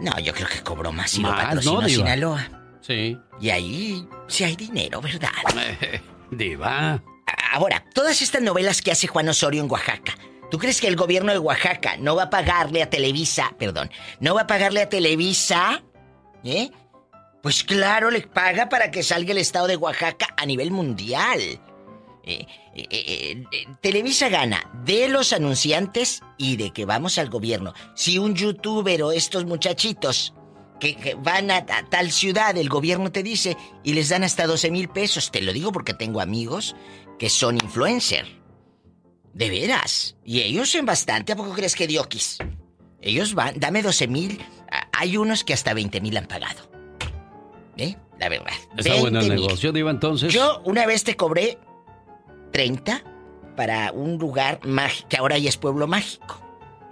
No, yo creo que cobró más y lo patrocinó ¿no? Sinaloa. Sí. Y ahí sí hay dinero, ¿verdad? [laughs] Diva. Ahora, todas estas novelas que hace Juan Osorio en Oaxaca, ¿tú crees que el gobierno de Oaxaca no va a pagarle a Televisa, perdón, no va a pagarle a Televisa? ¿Eh? Pues claro, le paga para que salga el estado de Oaxaca a nivel mundial. Eh, eh, eh, Televisa gana de los anunciantes y de que vamos al gobierno. Si un youtuber o estos muchachitos que, van a, tal ciudad, el gobierno te dice y les dan hasta 12 mil pesos. Te lo digo porque tengo amigos que son influencer. De veras. Y ellos en bastante. ¿A poco crees que diokis? Ellos van, dame 12 mil. Hay unos que hasta 20 mil han pagado. ¿Eh? La verdad. Está bueno el 20,000. negocio, diva, entonces. Yo una vez te cobré 30 para un lugar mágico, que ahora ya es pueblo mágico,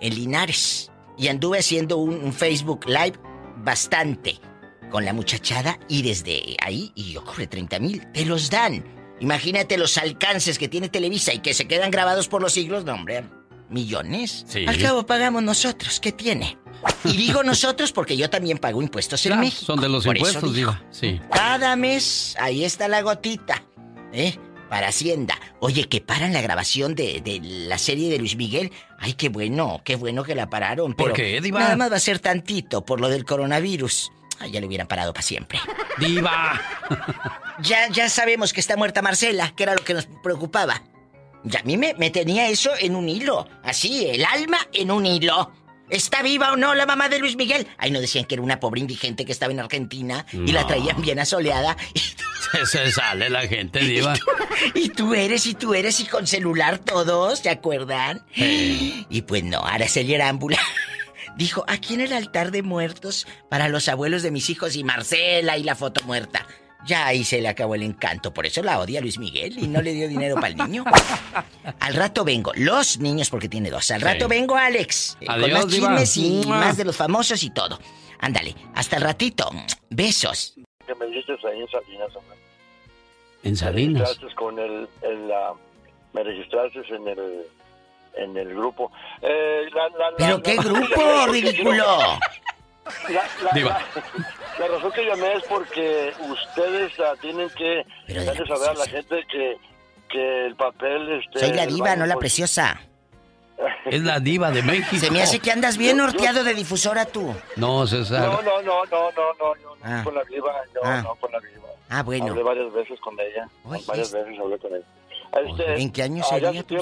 en Linares. Y anduve haciendo un, un Facebook Live bastante con la muchachada y desde ahí, y yo cobré 30 mil, te los dan. Imagínate los alcances que tiene Televisa y que se quedan grabados por los siglos, no hombre, millones. Sí. Al cabo pagamos nosotros, ¿qué tiene? Y digo nosotros porque yo también pago impuestos en Claro, México. Son de los Por impuestos, digo. Sí. Cada mes, ahí está la gotita, ¿eh? Para Hacienda. Oye, que paran la grabación de, de la serie de Luis Miguel. Ay, qué bueno, qué bueno que la pararon. ¿Por pero qué, diva? Nada más va a ser tantito por lo del coronavirus. Ay, ya le hubieran parado para siempre. Diva. [laughs] Ya, ya sabemos que está muerta Marcela, que era lo que nos preocupaba. Ya a mí me, me tenía eso en un hilo. Así, el alma en un hilo. ¿Está viva o no la mamá de Luis Miguel? Ay, no decían que era una pobre indigente que estaba en Argentina y la traían bien asoleada. Se, se sale la gente, diva. Y tú eres, y tú eres, y con celular todos, ¿se acuerdan? Y pues no, Araceli Arámbula [laughs] dijo, aquí en el altar de muertos para los abuelos de mis hijos y Marcela y la foto muerta. Ya ahí se le acabó el encanto, por eso la odia Luis Miguel y no le dio dinero para el niño. [laughs] Al rato vengo, los niños porque tiene dos. Al rato Sí. vengo, Alex, eh, con más diva. chismes y más de los famosos y todo. Ándale, hasta el ratito. Besos. que me diste ahí en Salinas, hombre. En Me registraste con el, el, ah, me registraste en el, en el grupo. Eh, la- la- la- ¿Pero la- qué la- [laughs] grupo, la- ridículo? La, la- Diva. la- la razón que llamé es porque ustedes ah, tienen que darle saber a la gente que, que el papel... Este, Soy la diva, no la pues, preciosa. [laughs] Es la diva de México. Se me hace que andas bien norteado de difusora tú. No, César. No, no, no, no, no, no, no, Ah. con la diva, no, Ah. no, con la diva. Ah, bueno. Hablé varias veces con ella, varias veces hablé con ella. Este, ¿En qué año ah, sería hace tú,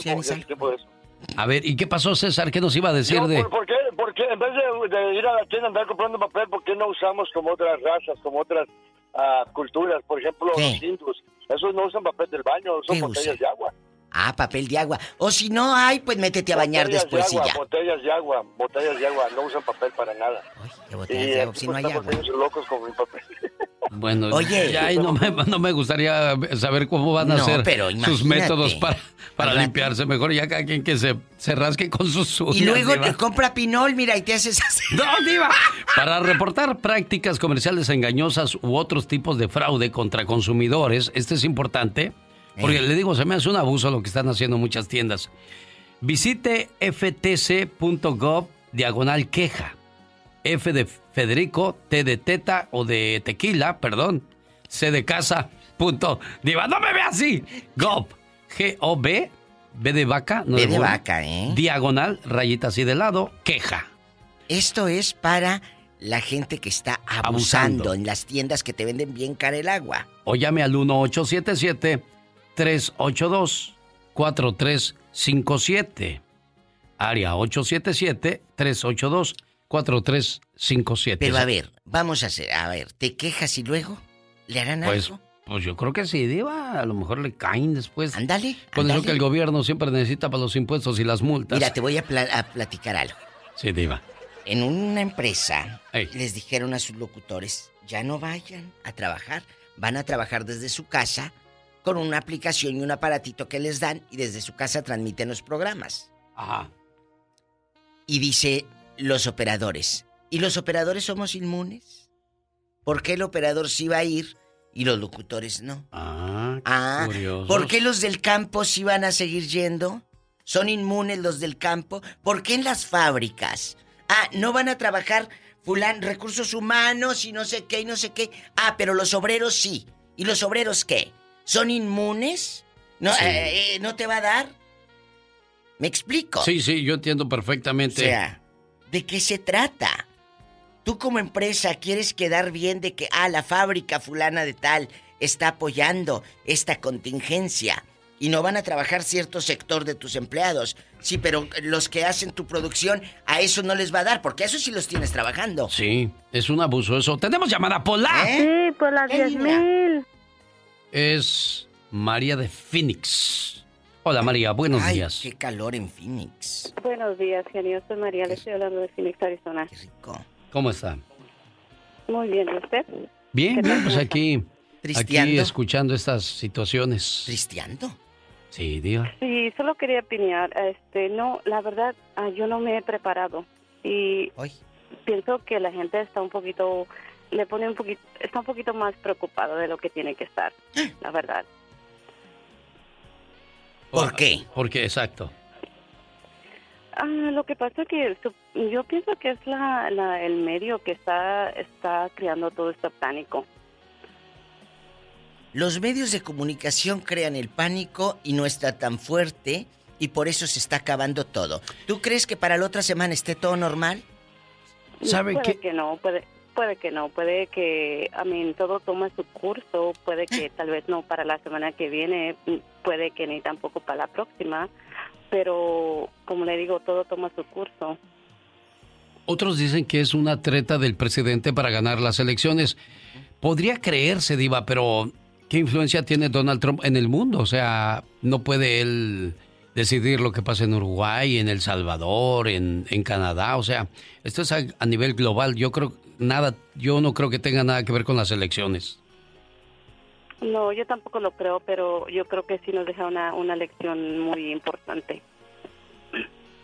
A ver, ¿y qué pasó, César? ¿Qué nos iba a decir No, de...? ¿por, por qué, por qué en vez de, de ir a la tienda a andar comprando papel, por qué no usamos como otras razas, como otras ah, culturas? Por ejemplo, ¿Qué? los hindus. Esos no usan papel del baño, usan ¿Qué botellas usan? de agua. Ah, papel de agua. O si no hay, pues métete a bañar Botellas después de y agua, ya. Botellas de agua, botellas de agua, no usan papel para nada. ¿Qué botellas de agua? Si no hay estamos agua. locos con mi papel. [laughs] Bueno, Oye. ya ahí no me, no me gustaría saber cómo van a No, ser sus métodos para, para limpiarse. Mejor ya cada quien que se, se rasque con sus uñas. Y luego Diva. te compra pinol, mira, y te haces así. [laughs] ¡No, Diva! Para reportar prácticas comerciales engañosas u otros tipos de fraude contra consumidores, este es importante, porque le digo, se me hace un abuso lo que están haciendo muchas tiendas. Visite ftc.gov diagonal queja. F de Federico, T de teta o de tequila, perdón. C de casa, punto. Diva, no me ve así. Gov, G-O-B, B de vaca, no B de vaca, ¿eh? Diagonal, rayita así de lado, queja. Esto es para la gente que está abusando, Abusando. en las tiendas que te venden bien cara el agua. o llame al 1877-382-4357. Área 877-382-4357. Pero a ver, vamos a hacer, a ver, ¿te quejas y luego le harán Pues, algo? pues yo creo que sí, Diva. A lo mejor le caen después. Ándale. Con eso que el gobierno siempre necesita para los impuestos y las multas. Mira, te voy a, pla- a platicar algo. Sí, Diva. En una empresa Ey. les dijeron a sus locutores, ya no vayan a trabajar, van a trabajar desde su casa con una aplicación y un aparatito que les dan y desde su casa transmiten los programas. Ajá. Y dice los operadores, ¿y los operadores somos inmunes? ¿Por qué el operador sí va a ir y los locutores no? Ah, qué Ah, curiosos. ¿por qué los del campo sí van a seguir yendo? ¿Son inmunes los del campo? ¿Por qué en las fábricas? Ah, no van a trabajar fulan recursos humanos y no sé qué y no sé qué. Ah, pero los obreros sí. ¿Y los obreros qué? ¿Son inmunes? ¿No, Sí. eh, eh, ¿no te va a dar? ¿Me explico? Sí, sí, yo entiendo O perfectamente. sea, ¿de qué se trata? Tú como empresa quieres quedar bien de que, ah, la fábrica fulana de tal está apoyando esta contingencia y no van a trabajar cierto sector de tus empleados. Sí, pero los que hacen tu producción, a eso no les va a dar, porque a eso sí los tienes trabajando. Sí, es un abuso eso. Tenemos llamada Pola. ¿Eh? Sí, por las Qué 10 linda. mil. Es María de Phoenix. Hola María, buenos Ay, días. qué calor en Phoenix. Buenos días, genio. Soy María. Le estoy hablando de Phoenix, Arizona. ¿Cómo está? Muy bien, ¿y usted? Bien, ¿Qué bien, pues aquí, aquí ¿Tristeando? escuchando estas situaciones. ¿Tristeando? Sí, diga. Sí, solo quería opinar. Este, no, la verdad, ah, yo no me he preparado y pienso que la gente está un poquito, le pone un poquito, está un poquito más preocupada de lo que tiene que estar, la verdad. ¿Por qué? Porque, exacto. Ah, lo que pasa es que yo pienso que es la, la, el medio que está, está creando todo este pánico. Los medios de comunicación crean el pánico y no está tan fuerte y por eso se está acabando todo. ¿Tú crees que para la otra semana esté todo normal? puede que no, puede, puede que no, puede que, a mí, todo toma su curso, puede que tal vez no para la semana que viene, puede que ni tampoco para la próxima, pero como le digo, todo toma su curso. Otros dicen que es una treta del presidente para ganar las elecciones. Podría creerse, Diva, pero ¿qué influencia tiene Donald Trump en el mundo? O sea, no puede él decidir lo que pasa en Uruguay, en El Salvador, en, en Canadá. O sea, esto es a, a nivel global. Yo creo nada, yo no creo que tenga nada que ver con las elecciones. No, yo tampoco lo creo, pero yo creo que sí nos deja una, una lección muy importante.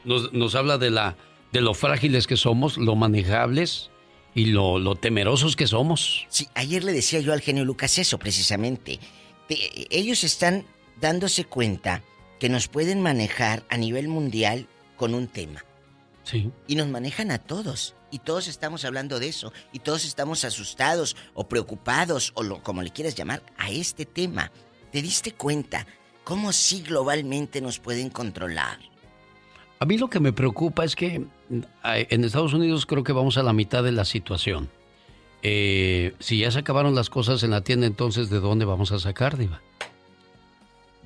Nos, nos habla de la de lo frágiles que somos, lo manejables y lo, lo temerosos que somos. Sí, ayer le decía yo al genio Lucas eso precisamente. Te- ellos están dándose cuenta que nos pueden manejar a nivel mundial con un tema. Sí. Y nos manejan a todos. Y todos estamos hablando de eso. Y todos estamos asustados o preocupados o lo, como le quieras llamar a este tema. ¿Te diste cuenta cómo sí globalmente nos pueden controlar? A mí lo que me preocupa es que en Estados Unidos creo que vamos a la mitad de la situación. Eh, si ya se acabaron las cosas en la tienda, entonces ¿de dónde vamos a sacar, Diva?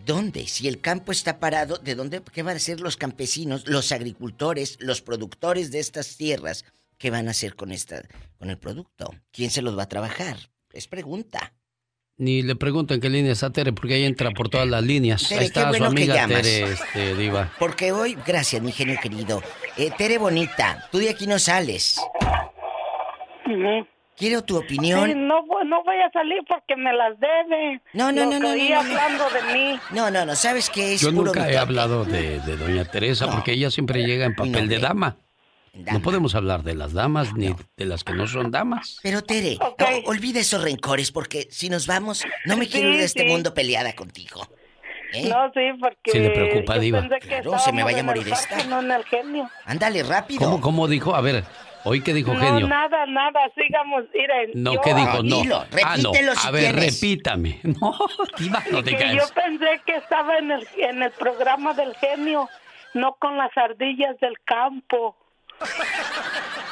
¿Dónde? Si el campo está parado, ¿de dónde? ¿Qué van a hacer los campesinos, los agricultores, los productores de estas tierras? ¿Qué van a hacer con esta, con el producto? ¿Quién se los va a trabajar? Es pregunta. Ni le pregunto en qué línea está Tere, porque ahí entra por todas las líneas. Tere, ahí está qué bueno su que amiga llamas. Tere, este, Diva. Porque hoy, gracias, mi genio querido. Eh, Tere Bonita, tú de aquí no sales. Quiero tu opinión. no, no voy a salir porque me las debe. No, no, no, no, no, hablando de mí. No, no, no, ¿sabes qué es Yo nunca he hablado de, doña Teresa porque ella siempre llega en papel de dama. No podemos hablar de las damas ni de las que no son damas. Pero Tere, olvide esos rencores porque si nos vamos, no me quiero ir de este mundo peleada contigo. ¿eh? No, sí, porque. Se le preocupa, Diva. Claro, se me vaya a morir esta. No en el genio. Ándale, rápido. ¿Cómo, ¿Cómo dijo? A ver, ¿Hoy qué dijo no, Genio? nada, nada, sigamos, miren. No, ¿qué dijo? No. ah, no. a ver, repítame. [laughs] No, Diva, no te Yo pensé que estaba en el, en el programa del genio, no con las ardillas del campo.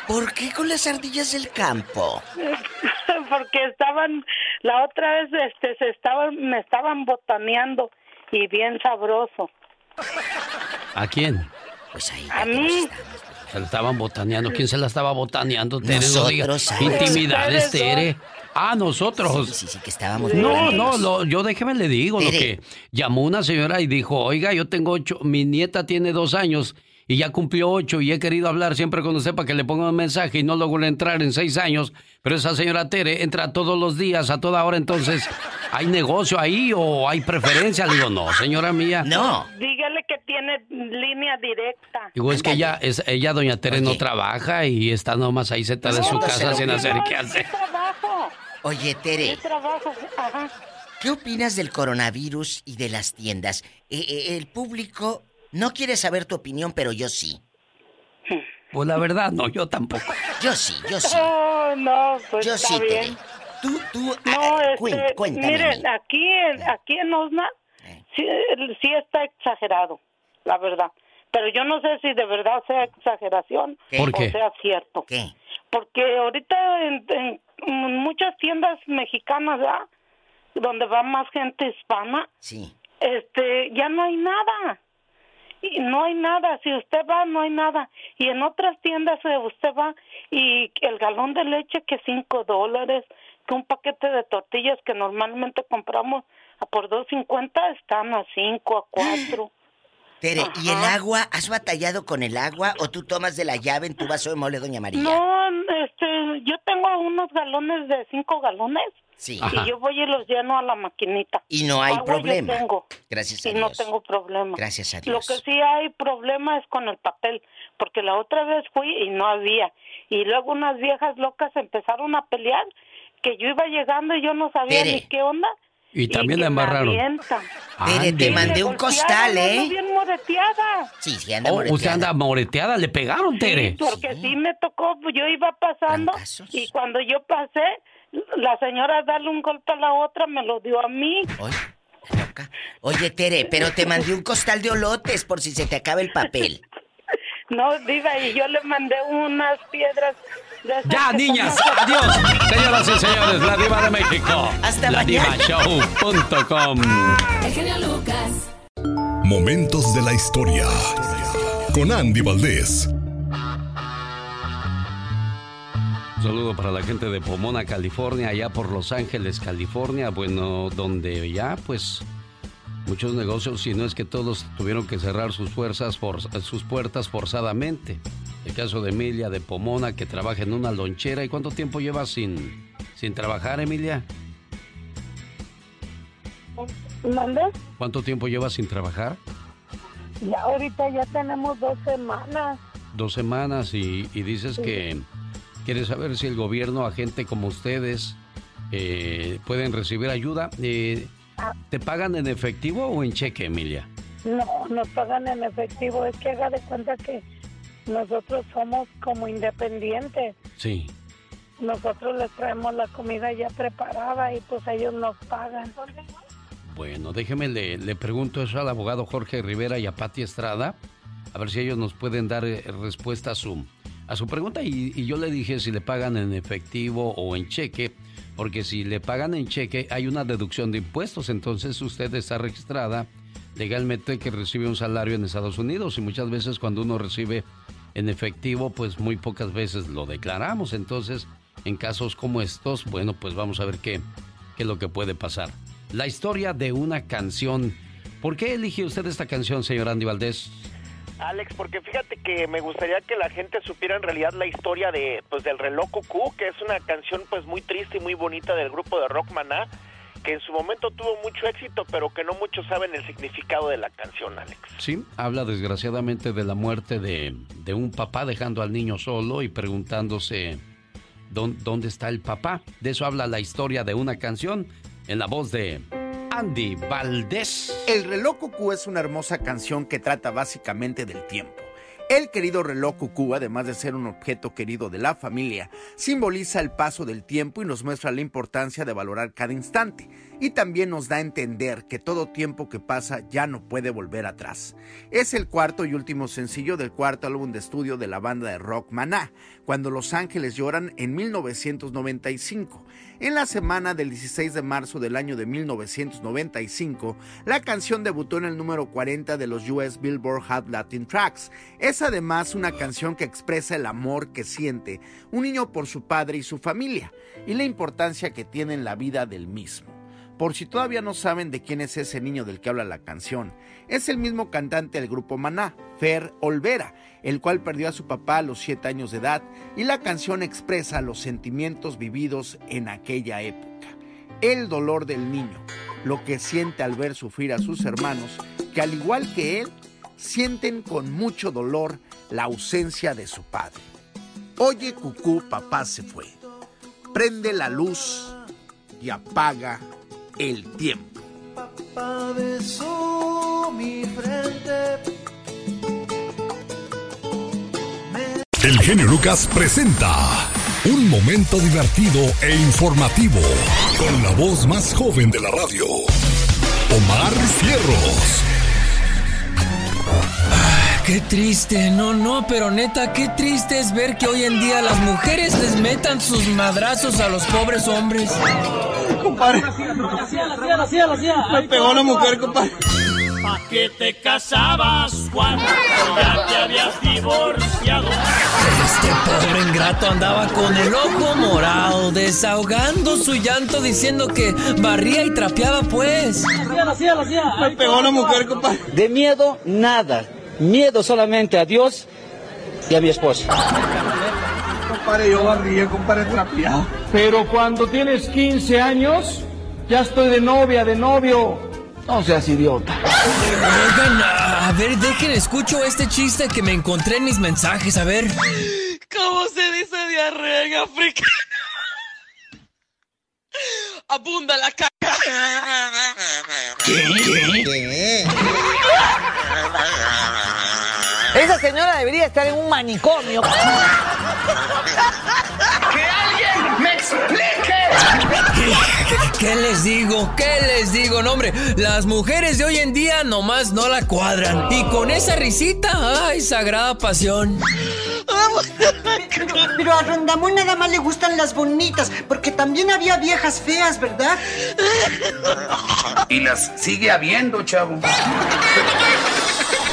¿Por qué con las ardillas del campo? [laughs] Porque estaban, la otra vez este, se estaban, me estaban botaneando y bien sabroso. ¿A quién? Pues ahí. A mí. Se la estaban botaneando. ¿Quién se la estaba botaneando? Tere, nosotros. No Intimidades, Tere. Ah, nosotros. Sí, sí, sí, que estábamos. No, no, yo déjeme le digo lo que llamó una señora y dijo, oiga, yo tengo ocho, mi nieta tiene dos años y ya cumplió ocho y he querido hablar siempre con usted para que le ponga un mensaje y no logro entrar en seis años, pero esa señora Tere entra todos los días, a toda hora, entonces, ¿hay negocio ahí o hay preferencia? Le digo, no, señora mía. No. Dígale que tiene línea directa. Digo, es que ella, es, ella doña Tere, no trabaja y está nomás ahí sentada en su casa sin hacer qué hacer. trabajo. Oye, Tere. trabajo, ajá. ¿Qué opinas del coronavirus y de las tiendas? Eh, eh, el público no quiere saber tu opinión, pero yo sí. Pues la verdad, no, yo tampoco. Yo sí, yo sí. Oh, no, pues yo sí, bien. Tú, tú, no, este, cuéntame. Miren, aquí en, aquí en Osna eh. sí, sí, está exagerado, la verdad. Pero yo no sé si de verdad sea exageración o sea cierto. ¿Qué? Porque ahorita en, en muchas tiendas mexicanas, ¿verdad? donde va más gente hispana, sí. este, ya no hay nada y no hay nada. Si usted va, no hay nada. Y en otras tiendas eh, usted va y el galón de leche que cinco dólares, que un paquete de tortillas que normalmente compramos a por dos cincuenta están a cinco, a [gasps] cuatro. Tere, ¿y el agua? ¿Has batallado con el agua o tú tomas de la llave en tu vaso de mole, doña María? No, este, yo tengo unos galones de cinco galones Sí. Y yo voy y los lleno a la maquinita. Y no hay problema. Gracias a y Dios. no tengo problema. Gracias a Dios. Lo que sí hay problema es con el papel, porque la otra vez fui y no había. Y luego unas viejas locas empezaron a pelear, que yo iba llegando y yo no sabía ni qué onda. Y también la embarraron. Tere, te mandé un costal, ¿eh? bien moreteada. Sí, sí, anda oh, moreteada. Usted anda moreteada, le pegaron, Tere. Sí, porque sí, me tocó, yo iba pasando y cuando yo pasé, la señora darle un golpe a la otra me lo dio a mí. Oye, loca. Oye, Tere, pero te mandé un costal de olotes por si se te acaba el papel. No, diva, y yo le mandé unas piedras. Ya, niñas, adiós. Señoras y señores, la diva de México. Hasta la mañana. Divashow.com. Lucas. Momentos de la historia. Con Andy Valdés. Un saludo para la gente de Pomona, California, allá por Los Ángeles, California, bueno, donde ya pues muchos negocios, si no es que todos tuvieron que cerrar sus fuerzas, sus puertas forzadamente. El caso de Emilia de Pomona, que trabaja en una lonchera. ¿Y cuánto tiempo lleva sin, sin trabajar, Emilia? ¿Cuánto tiempo lleva sin trabajar? Ya ahorita ya tenemos dos semanas. Dos semanas y, dices que ¿Quieres saber si el gobierno, a gente como ustedes, eh, pueden recibir ayuda? Eh, ¿Te pagan en efectivo o en cheque, Emilia? No, nos pagan en efectivo. Es que haga de cuenta que nosotros somos como independientes. Sí. Nosotros les traemos la comida ya preparada y pues ellos nos pagan. Bueno, déjeme, le, le pregunto eso al abogado Jorge Rivera y a Pati Estrada, a ver si ellos nos pueden dar eh, respuesta a su a su pregunta y, yo le dije si le pagan en efectivo o en cheque, porque si le pagan en cheque hay una deducción de impuestos, entonces usted está registrada legalmente que recibe un salario en Estados Unidos y muchas veces cuando uno recibe en efectivo, pues muy pocas veces lo declaramos, entonces en casos como estos, bueno, pues vamos a ver qué, qué es lo que puede pasar. La historia de una canción. ¿Por qué elige usted esta canción, señor Andy Valdés? Alex, porque fíjate que me gustaría que la gente supiera en realidad la historia de pues del reloj cucú, que es una canción pues muy triste y muy bonita del grupo de rock Maná, que en su momento tuvo mucho éxito, pero que no muchos saben el significado de la canción, Alex. Sí, habla desgraciadamente de la muerte de, de un papá dejando al niño solo y preguntándose dónde está el papá. De eso habla la historia de una canción en la voz de Andy Valdés. El reloj cucú es una hermosa canción que trata básicamente del tiempo. El querido reloj cucú, además de ser un objeto querido de la familia, simboliza el paso del tiempo y nos muestra la importancia de valorar cada instante. Y también nos da a entender que todo tiempo que pasa ya no puede volver atrás. Es el cuarto y último sencillo del cuarto álbum de estudio de la banda de rock Maná, Cuando Los Ángeles Lloran en 1995 en la semana del 16 de marzo del año de 1995, la canción debutó en el número 40 de los US Billboard Hot Latin Tracks. Es además una canción que expresa el amor que siente un niño por su padre y su familia y la importancia que tiene en la vida del mismo. Por si todavía no saben de quién es ese niño del que habla la canción, es el mismo cantante del grupo Maná, Fer Olvera, el cual perdió a su papá a los 7 años de edad y la canción expresa los sentimientos vividos en aquella época. El dolor del niño, lo que siente al ver sufrir a sus hermanos, que al igual que él, sienten con mucho dolor la ausencia de su padre. Oye, cucú, papá se fue. Prende la luz y apaga el tiempo. El genio Lucas presenta un momento divertido e informativo con la voz más joven de la radio, Omar Fierros. Qué triste, no, no, pero neta, qué triste es ver que hoy en día las mujeres les metan sus madrazos a los pobres hombres. Compadre. Me pegó la mujer, compadre. ¿Pa qué te casabas, Juan? Ya te habías divorciado. Este pobre ingrato andaba con el ojo morado, desahogando su llanto diciendo que barría y trapeaba, pues. Me pegó la mujer, compadre. De miedo, nada. Miedo solamente a Dios y a mi esposa. Compadre, yo barría, compadre, trapeado. Pero cuando tienes 15 años, ya estoy de novia, de novio. No seas idiota. Oigan, a ver, dejen, escucho este chiste que me encontré en mis mensajes, a ver. ¿Cómo se dice diarrea en africano? Abunda la caca. ¿Qué? ¿Qué? Esa señora debería estar en un manicomio. ¡Que alguien explique! ¿Qué, qué les digo? ¿Qué les digo? No, hombre, las mujeres de hoy en día nomás no la cuadran. Y con esa risita, ¡ay, sagrada pasión! Pero, pero a Rondamón nada más le gustan las bonitas, porque también había viejas feas, ¿verdad? Y las sigue habiendo, chavo.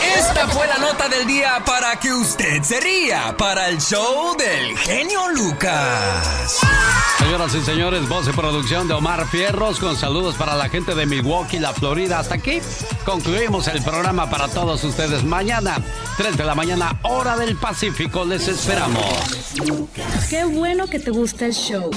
Esta fue la nota del día para que usted se ría para el show del genio Lucas. Señoras y señores, voz y producción de Omar Fierros con saludos para la gente de Milwaukee, la Florida. Hasta aquí concluimos el programa para todos ustedes. Mañana, 3 de la mañana, hora del Pacífico, les esperamos. Qué bueno que te gusta el show.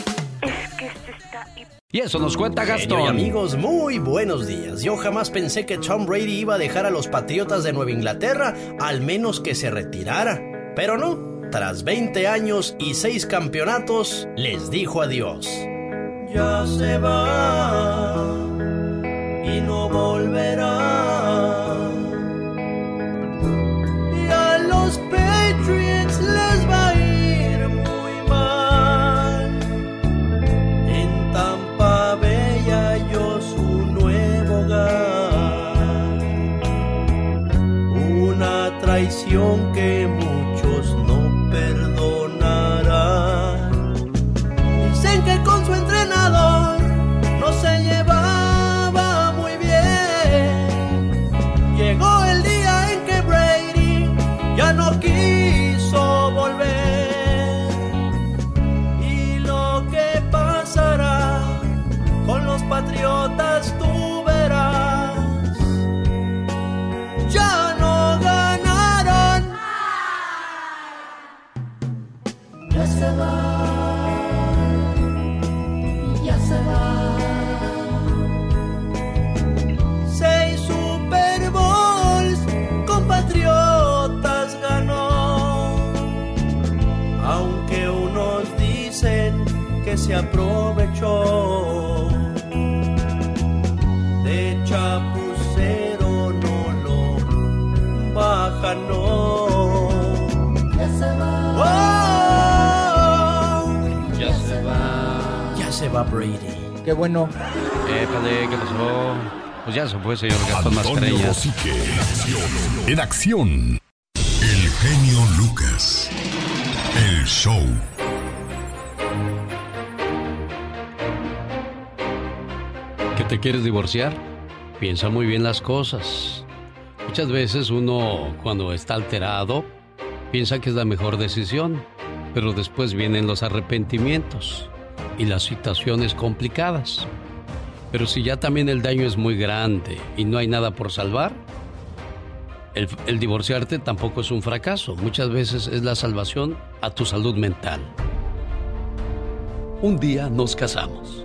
Y eso nos cuenta Gastón. Genio y amigos, muy buenos días. Yo jamás pensé que Tom Brady iba a dejar a los Patriotas de Nueva Inglaterra, al menos que se retirara. Pero no, tras 20 años y 6 campeonatos, les dijo adiós. Ya se va y no volverá. Traición que aprovechó. De chapucero no lo baja, no. Ya se va. Ya se va. Ya se va Brady. Qué bueno. Épale, ¿qué pasó? Pues ya se fue, señor Gastón Mascareñas. Rosique, en acción. En acción. El genio Lucas. El show. Te quieres divorciar? Piensa muy bien las cosas. Muchas veces uno, cuando está alterado, piensa que es la mejor decisión, pero después vienen los arrepentimientos y las situaciones complicadas. Pero si ya también el daño es muy grande y no hay nada por salvar, el, el divorciarte tampoco es un fracaso. Muchas veces es la salvación a tu salud mental. Un día nos casamos,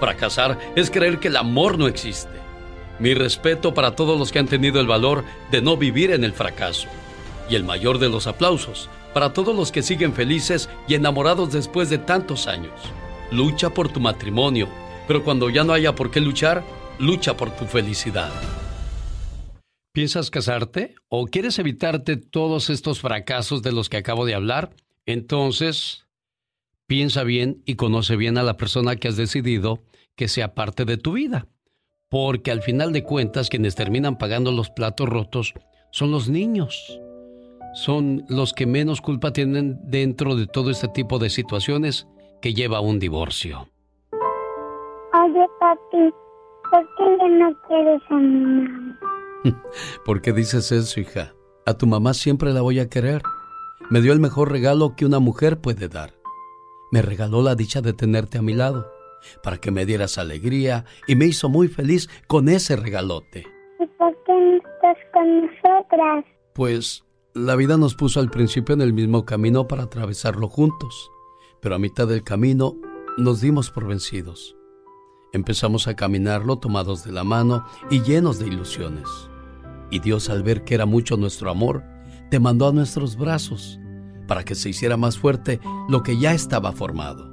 Fracasar es creer que el amor no existe. Mi respeto para todos los que han tenido el valor de no vivir en el fracaso. Y el mayor de los aplausos para todos los que siguen felices y enamorados después de tantos años. Lucha por tu matrimonio, pero cuando ya no haya por qué luchar, lucha por tu felicidad. ¿Piensas casarte o quieres evitarte todos estos fracasos de los que acabo de hablar? Entonces, piensa bien y conoce bien a la persona que has decidido que sea parte de tu vida. Porque al final de cuentas quienes terminan pagando los platos rotos son los niños. Son los que menos culpa tienen dentro de todo este tipo de situaciones que lleva a un divorcio. Oye, papi, ¿por qué ya no quieres a mi [laughs] mamá? ¿Por qué dices eso, hija? A tu mamá siempre la voy a querer. Me dio el mejor regalo que una mujer puede dar. Me regaló la dicha de tenerte a mi lado, para que me dieras alegría y me hizo muy feliz con ese regalote. ¿Y por qué no estás con nosotras? Pues la vida nos puso al principio en el mismo camino para atravesarlo juntos, pero a mitad del camino nos dimos por vencidos. Empezamos a caminarlo tomados de la mano y llenos de ilusiones. Y Dios al ver que era mucho nuestro amor, te mandó a nuestros brazos para que se hiciera más fuerte lo que ya estaba formado.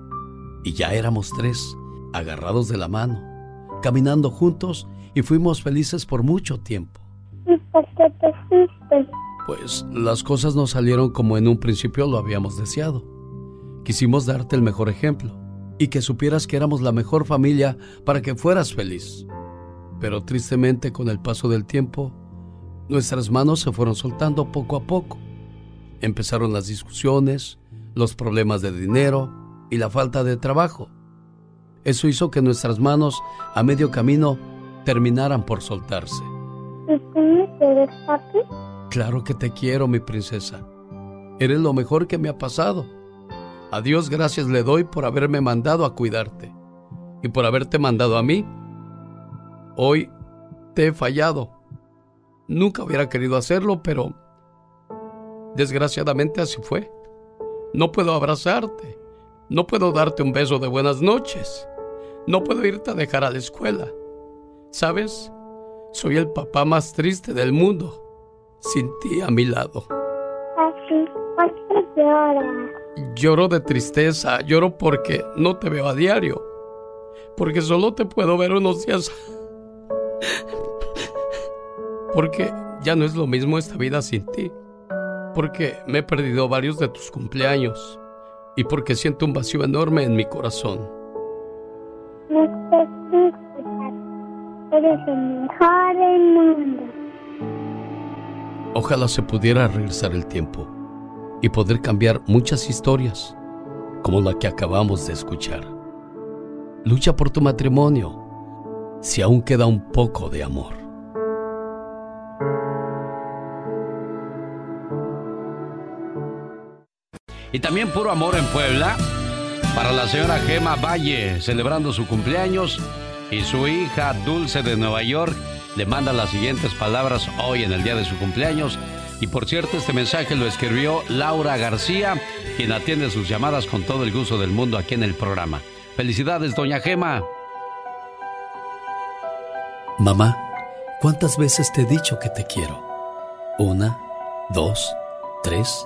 Y ya éramos tres, agarrados de la mano, caminando juntos y fuimos felices por mucho tiempo. ¿Y por qué te fuiste? Pues las cosas no salieron como en un principio lo habíamos deseado. Quisimos darte el mejor ejemplo y que supieras que éramos la mejor familia para que fueras feliz. Pero tristemente con el paso del tiempo, nuestras manos se fueron soltando poco a poco. Empezaron las discusiones, los problemas de dinero y la falta de trabajo. Eso hizo que nuestras manos a medio camino terminaran por soltarse. ¿Y tú me quieres, papi? Claro que te quiero, mi princesa. Eres lo mejor que me ha pasado. A Dios gracias le doy por haberme mandado a cuidarte y por haberte mandado a mí. Hoy te he fallado. Nunca hubiera querido hacerlo, pero desgraciadamente así fue. No puedo abrazarte. No puedo darte un beso de buenas noches. No puedo irte a dejar a la escuela. ¿Sabes? Soy el papá más triste del mundo. Sin ti a mi lado. Papi, ¿por qué lloras? Lloro de tristeza, lloro porque no te veo a diario. Porque solo te puedo ver unos días. [laughs] Porque ya no es lo mismo esta vida sin ti. Porque me he perdido varios de tus cumpleaños. Y porque siento un vacío enorme en mi corazón. No. Eres el mejor del mundo. Ojalá se pudiera regresar el tiempo y poder cambiar muchas historias, como la que acabamos de escuchar. Lucha por tu matrimonio, si aún queda un poco de amor. Y también puro amor en Puebla para la señora Gema Valle, celebrando su cumpleaños, y su hija Dulce de Nueva York le manda las siguientes palabras hoy en el día de su cumpleaños. Y por cierto, este mensaje lo escribió Laura García, quien atiende sus llamadas con todo el gusto del mundo aquí en el programa. Felicidades, doña Gema. Mamá, ¿cuántas veces te he dicho que te quiero? Una, dos, tres,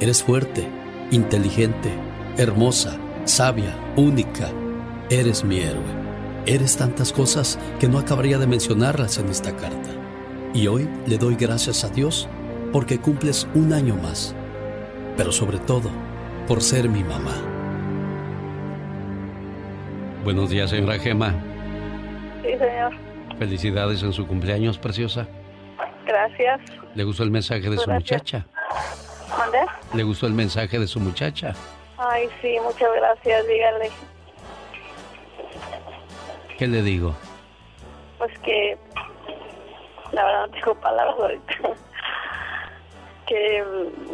eres fuerte, inteligente, hermosa, sabia, única. Eres mi héroe. Eres tantas cosas que no acabaría de mencionarlas en esta carta. Y hoy le doy gracias a Dios porque cumples un año más. Pero sobre todo, por ser mi mamá. Buenos días, señora Gema. Sí, señor. Felicidades en su cumpleaños, preciosa. Gracias. ¿Le gustó el mensaje de su muchacha? ¿Dónde? ¿Le gustó el mensaje de su muchacha? Ay, sí, muchas gracias, dígale. ¿Qué le digo? Pues que la verdad no tengo palabras ahorita. que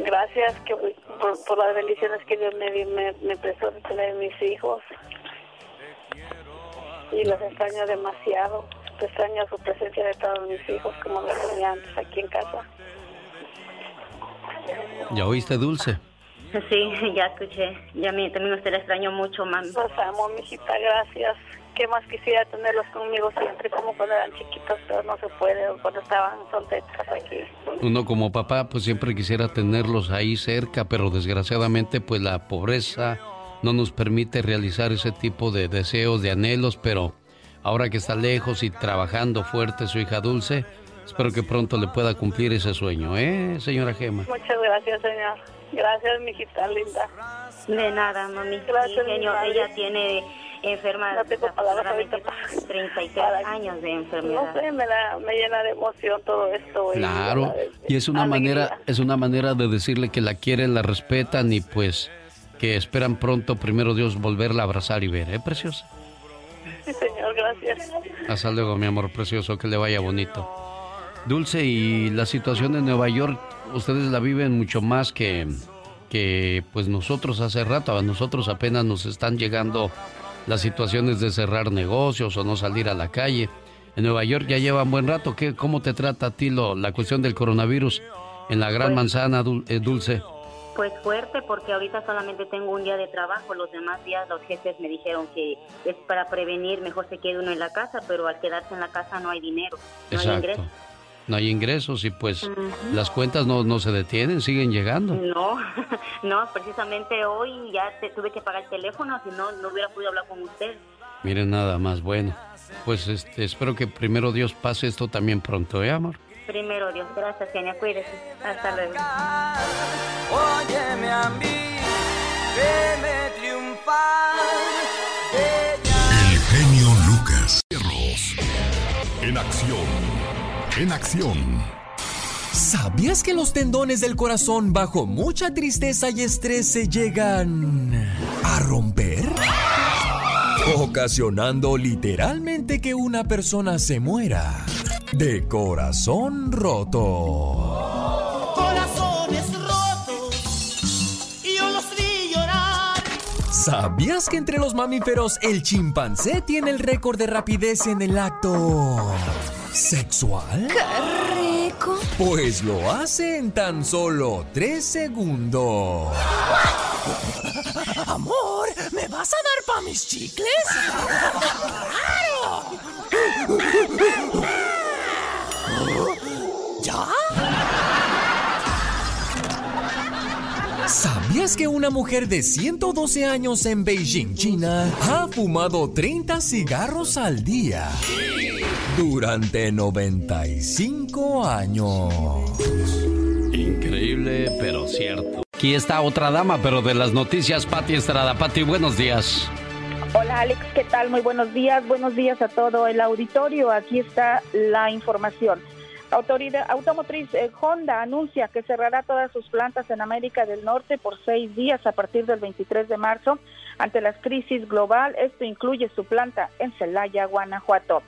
gracias que por, las bendiciones que Dios me, me, me prestó de tener mis hijos. Y los extraño demasiado extraño su presencia de todos mis hijos como lo tenía antes aquí en casa. ¿Ya oíste, Dulce? Sí, [laughs] ya escuché. Ya mí también usted la extraño mucho, mami. Los amo, mijita, gracias. ¿Qué más quisiera tenerlos conmigo siempre, como cuando eran chiquitos, pero no se puede, cuando estaban solteros aquí. Uno como papá, pues siempre quisiera tenerlos ahí cerca, pero desgraciadamente, pues la pobreza no nos permite realizar ese tipo de deseos, de anhelos, pero ahora que está lejos y trabajando fuerte su hija Dulce, espero que pronto le pueda cumplir ese sueño, ¿eh, señora Gema? Muchas gracias, señor. Gracias, mijita linda. De nada, mami. Gracias, genio. Ella tiene enferma no tengo palabras ahorita 33 años de enfermedad. No sé, me, me, llena de emoción todo esto. Claro, y es una manera es una manera de decirle que la quieren, la respetan y pues que esperan pronto, primero Dios, volverla a abrazar y ver, ¿eh, preciosa? Sí, señor, gracias. Hasta luego, mi amor precioso, que le vaya bonito. Dulce, y la situación en Nueva York, ustedes la viven mucho más que, que pues nosotros hace rato. A nosotros apenas nos están llegando las situaciones de cerrar negocios o no salir a la calle. En Nueva York ya llevan buen rato. ¿Qué, ¿Cómo te trata a ti lo, la cuestión del coronavirus en la Gran pues Manzana, eh, Dulce? Pues fuerte porque ahorita solamente tengo un día de trabajo, los demás días los jefes me dijeron que es para prevenir, mejor se quede uno en la casa, pero al quedarse en la casa no hay dinero, no hay ingresos. No hay ingresos y pues las cuentas no, no se detienen, siguen llegando. No, [laughs] no, precisamente hoy ya tuve que pagar el teléfono, si no, no hubiera podido hablar con usted. Miren nada más, bueno, pues este, espero que primero Dios pase esto también pronto, ¿eh, amor? Primero Dios, gracias, genia, cuídese. Hasta luego. Óyeme a mí, veme triunfar. El genio Lucas. En acción. En acción. ¿Sabías que los tendones del corazón bajo mucha tristeza y estrés se llegan a romper? ¿O ocasionando literalmente que una persona se muera de corazón roto. Corazones rotos, y yo los vi llorar. ¿Sabías que entre los mamíferos el chimpancé tiene el récord de rapidez en el acto sexual? ¡Qué rico! Pues lo hace en tan solo tres segundos. Amor, ¿me vas a dar pa' mis chicles? ¡Claro! ¿Ya? ¿Sabías que una mujer de 112 años en Beijing, China, ha fumado 30 cigarros al día durante 95 años? Increíble, pero cierto. Aquí está otra dama, pero de las noticias, Pati Estrada. Pati, buenos días. Hola Alex, ¿qué tal? Muy buenos días. Buenos días a todo el auditorio. Aquí está la información. Autoridad Automotriz eh, Honda anuncia que cerrará todas sus plantas en América del Norte por seis días a partir del 23 de marzo ante la crisis global. Esto incluye su planta en Celaya, Guanajuato.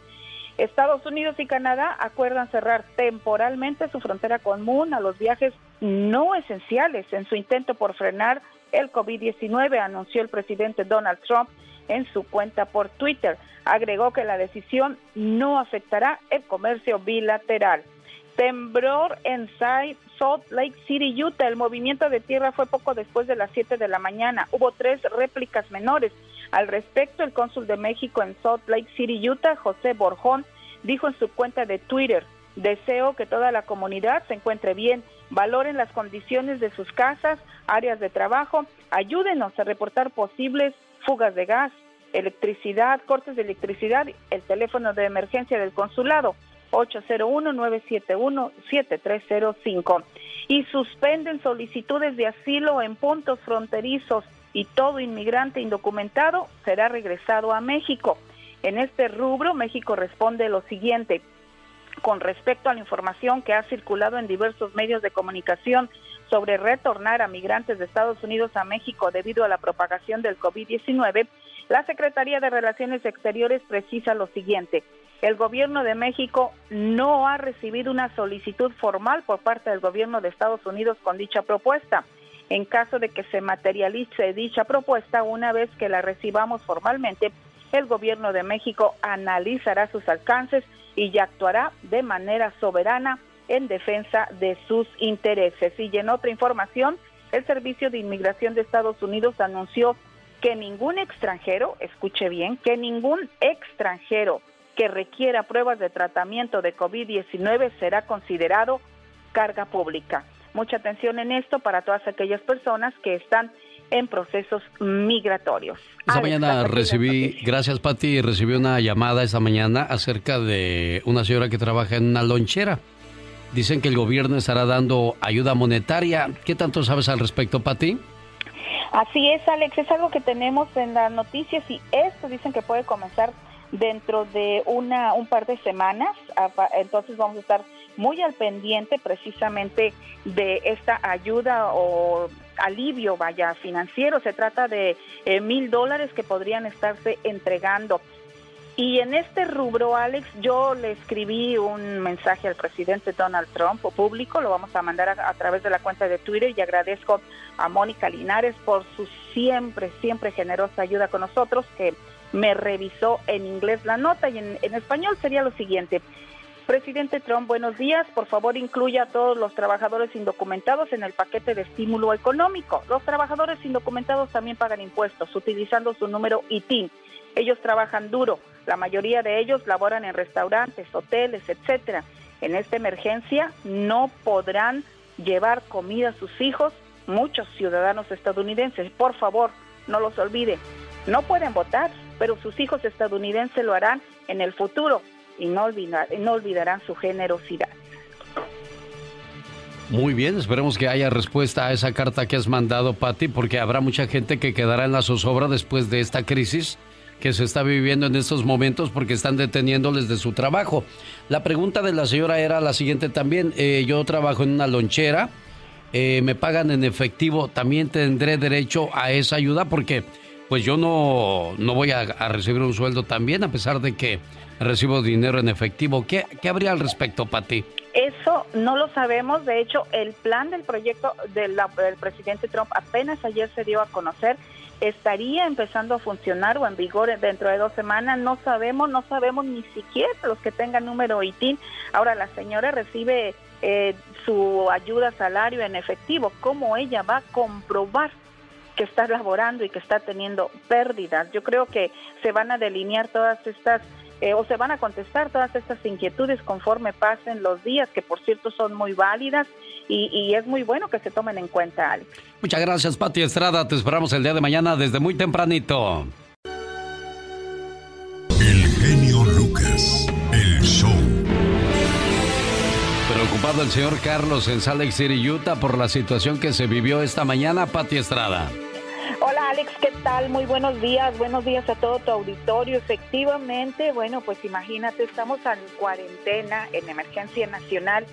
Estados Unidos y Canadá acuerdan cerrar temporalmente su frontera común a los viajes no esenciales en su intento por frenar el COVID-19, anunció el presidente Donald Trump en su cuenta por Twitter. Agregó que la decisión no afectará el comercio bilateral. Temblor en Salt Lake City, Utah. El movimiento de tierra fue poco después de las 7 de la mañana. Hubo tres réplicas menores. Al respecto, el cónsul de México en Salt Lake City, Utah, José Borjón, dijo en su cuenta de Twitter, deseo que toda la comunidad se encuentre bien, valoren las condiciones de sus casas, áreas de trabajo, ayúdenos a reportar posibles fugas de gas, electricidad, cortes de electricidad, el teléfono de emergencia del consulado 801-971-7305 y suspenden solicitudes de asilo en puntos fronterizos y todo inmigrante indocumentado será regresado a México. En este rubro, México responde lo siguiente. Con respecto a la información que ha circulado en diversos medios de comunicación sobre retornar a migrantes de Estados Unidos a México debido a la propagación del COVID-19, la Secretaría de Relaciones Exteriores precisa lo siguiente. El gobierno de México no ha recibido una solicitud formal por parte del gobierno de Estados Unidos con dicha propuesta. En caso de que se materialice dicha propuesta, una vez que la recibamos formalmente, el gobierno de México analizará sus alcances y actuará de manera soberana en defensa de sus intereses. Y en otra información, el Servicio de Inmigración de Estados Unidos anunció que ningún extranjero, escuche bien, que ningún extranjero que requiera pruebas de tratamiento de COVID-19 será considerado carga pública. Mucha atención en esto para todas aquellas personas que están en procesos migratorios. Esta mañana recibí, gracias Pati, recibí una llamada esta mañana acerca de una señora que trabaja en una lonchera. Dicen que el gobierno estará dando ayuda monetaria. ¿Qué tanto sabes al respecto, Pati? Así es, Alex, es algo que tenemos en las noticias y esto dicen que puede comenzar dentro de una un par de semanas, entonces vamos a estar muy al pendiente precisamente de esta ayuda o alivio, vaya, financiero. Se trata de eh, mil dólares que podrían estarse entregando. Y en este rubro, Alex, yo le escribí un mensaje al presidente Donald Trump público, lo vamos a mandar a, a, través de la cuenta de Twitter y agradezco a Mónica Linares por su siempre, siempre generosa ayuda con nosotros, que me revisó en inglés la nota y en, español sería lo siguiente. Presidente Trump, buenos días. Por favor, incluya a todos los trabajadores indocumentados en el paquete de estímulo económico. Los trabajadores indocumentados también pagan impuestos utilizando su número ITIN. Ellos trabajan duro. La mayoría de ellos laboran en restaurantes, hoteles, etcétera. En esta emergencia no podrán llevar comida a sus hijos muchos ciudadanos estadounidenses. Por favor, no los olvide. No pueden votar, pero sus hijos estadounidenses lo harán en el futuro y no, olvidar, no olvidarán su generosidad. Muy bien, esperemos que haya respuesta a esa carta que has mandado, Patti, porque habrá mucha gente que quedará en la zozobra después de esta crisis que se está viviendo en estos momentos porque están deteniéndoles de su trabajo. La pregunta de la señora era la siguiente también. Eh, yo trabajo en una lonchera, eh, me pagan en efectivo, ¿también tendré derecho a esa ayuda? Porque pues yo no, no voy a, recibir un sueldo también, a pesar de que recibo dinero en efectivo. ¿Qué, qué habría al respecto, Pati? Eso no lo sabemos. De hecho, el plan del proyecto del presidente Trump apenas ayer se dio a conocer. Estaría empezando a funcionar o en vigor dentro de dos semanas. No sabemos, no sabemos ni siquiera los que tengan número ITIN. Ahora la señora recibe eh, su ayuda salario en efectivo. ¿Cómo ella va a comprobar que está laborando y que está teniendo pérdidas? Yo creo que se van a delinear todas estas eh, o se van a contestar todas estas inquietudes conforme pasen los días, que por cierto son muy válidas y, es muy bueno que se tomen en cuenta, Alex. Muchas gracias, Pati Estrada. Te esperamos el día de mañana desde muy tempranito. El genio Lucas, el show. Preocupado el señor Carlos en Salt Lake City, Utah, por la situación que se vivió esta mañana, Pati Estrada. Hola Alex, ¿qué tal? Muy buenos días, buenos días a todo tu auditorio. Efectivamente, bueno, pues imagínate, estamos en cuarentena, en emergencia nacional,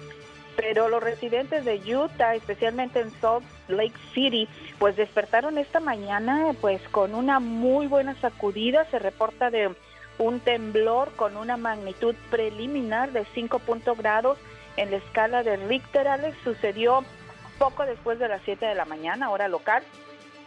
pero los residentes de Utah, especialmente en Salt Lake City, pues despertaron esta mañana pues con una muy buena sacudida. Se reporta de un temblor con una magnitud preliminar de 5 grados en la escala de Richter. Alex sucedió poco después de las 7 de la mañana, hora local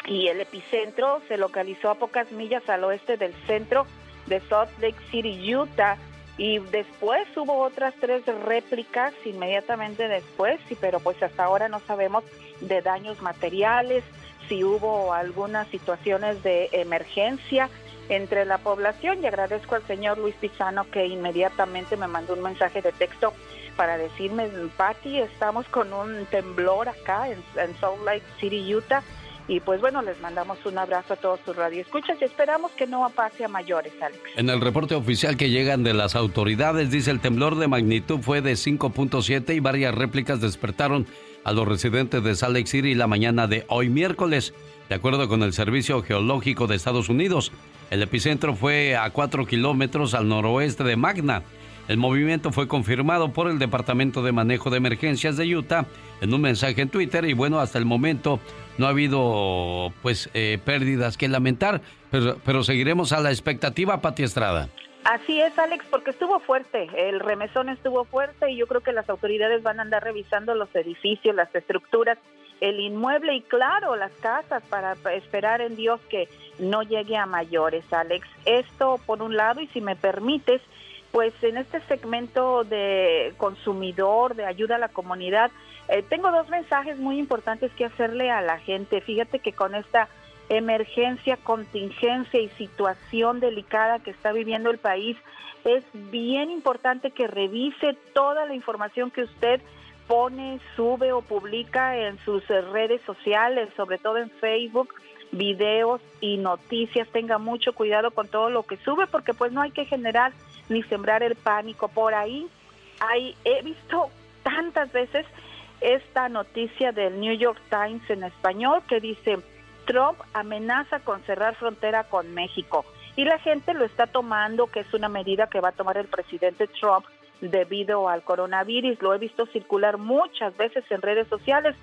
y el epicentro se localizó a pocas millas al oeste del centro de Salt Lake City, Utah. Y después hubo otras tres réplicas inmediatamente después, pero pues hasta ahora no sabemos de daños materiales, si hubo algunas situaciones de emergencia entre la población. Y agradezco al señor Luis Pizano que inmediatamente me mandó un mensaje de texto para decirme, Patti, estamos con un temblor acá en Salt Lake City, Utah y pues bueno, les mandamos un abrazo a todos sus radioescuchas y esperamos que no pase a mayores, Alex. En el reporte oficial que llegan de las autoridades, dice el temblor de magnitud fue de 5.7 y varias réplicas despertaron a los residentes de Salt Lake City la mañana de hoy miércoles. De acuerdo con el Servicio Geológico de Estados Unidos, el epicentro fue a 4 kilómetros al noroeste de Magna. El movimiento fue confirmado por el Departamento de Manejo de Emergencias de Utah en un mensaje en Twitter y bueno, hasta el momento no ha habido pues eh, pérdidas que lamentar, pero, pero seguiremos a la expectativa, Pati Estrada. Así es, Alex, porque estuvo fuerte, el remesón estuvo fuerte y yo creo que las autoridades van a andar revisando los edificios, las estructuras, el inmueble y claro, las casas para esperar en Dios que no llegue a mayores, Alex. Esto por un lado y si me permites, pues en este segmento de consumidor, de ayuda a la comunidad, eh, tengo dos mensajes muy importantes que hacerle a la gente. Fíjate que con esta emergencia, contingencia y situación delicada que está viviendo el país, es bien importante que revise toda la información que usted pone, sube o publica en sus redes sociales, sobre todo en Facebook, videos y noticias. Tenga mucho cuidado con todo lo que sube porque pues no hay que generar ni sembrar el pánico. Por ahí hay, he visto tantas veces esta noticia del New York Times en español que dice, Trump amenaza con cerrar frontera con México. Y la gente lo está tomando, que es una medida que va a tomar el presidente Trump debido al coronavirus. Lo he visto circular muchas veces en redes sociales,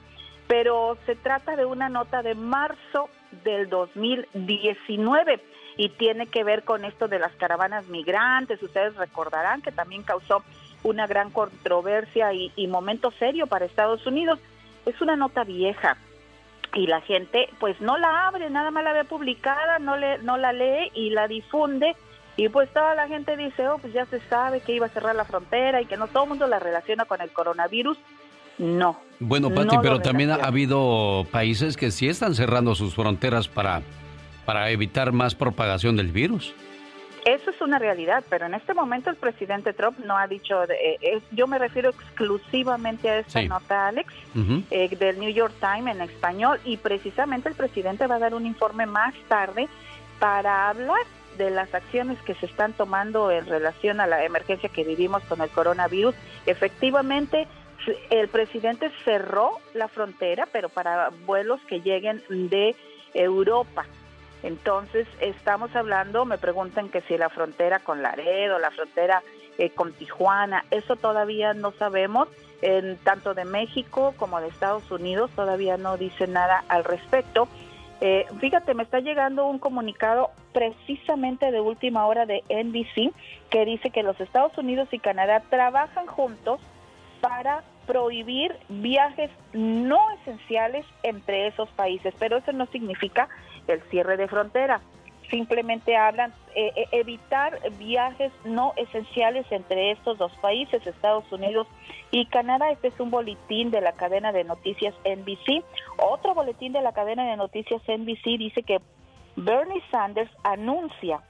pero se trata de una nota de marzo del 2019 y tiene que ver con esto de las caravanas migrantes. Ustedes recordarán que también causó una gran controversia y, momento serio para Estados Unidos. Es una nota vieja y la gente pues no la abre, nada más la ve publicada, no, le, no la lee y la difunde y pues toda la gente dice, oh, pues ya se sabe que iba a cerrar la frontera y que no todo el mundo la relaciona con el coronavirus. No. Bueno, Pati, pero también ha habido países que sí están cerrando sus fronteras para, para evitar más propagación del virus. Eso es una realidad, pero en este momento el presidente Trump no ha dicho, eh, yo me refiero exclusivamente a esta nota, Alex, eh, del New York Times en español, y precisamente el presidente va a dar un informe más tarde para hablar de las acciones que se están tomando en relación a la emergencia que vivimos con el coronavirus. Efectivamente, el presidente cerró la frontera, pero para vuelos que lleguen de Europa. Entonces, estamos hablando, me preguntan que si la frontera con Laredo, la frontera eh, con Tijuana, eso todavía no sabemos, en, tanto de México como de Estados Unidos, todavía no dice nada al respecto. Eh, fíjate, me está llegando un comunicado precisamente de última hora de NBC que dice que los Estados Unidos y Canadá trabajan juntos para prohibir viajes no esenciales entre esos países, pero eso no significa el cierre de frontera. Simplemente hablan eh, eh, evitar viajes no esenciales entre estos dos países, Estados Unidos y Canadá. Este es un boletín de la cadena de noticias NBC. Otro boletín de la cadena de noticias NBC dice que Bernie Sanders anuncia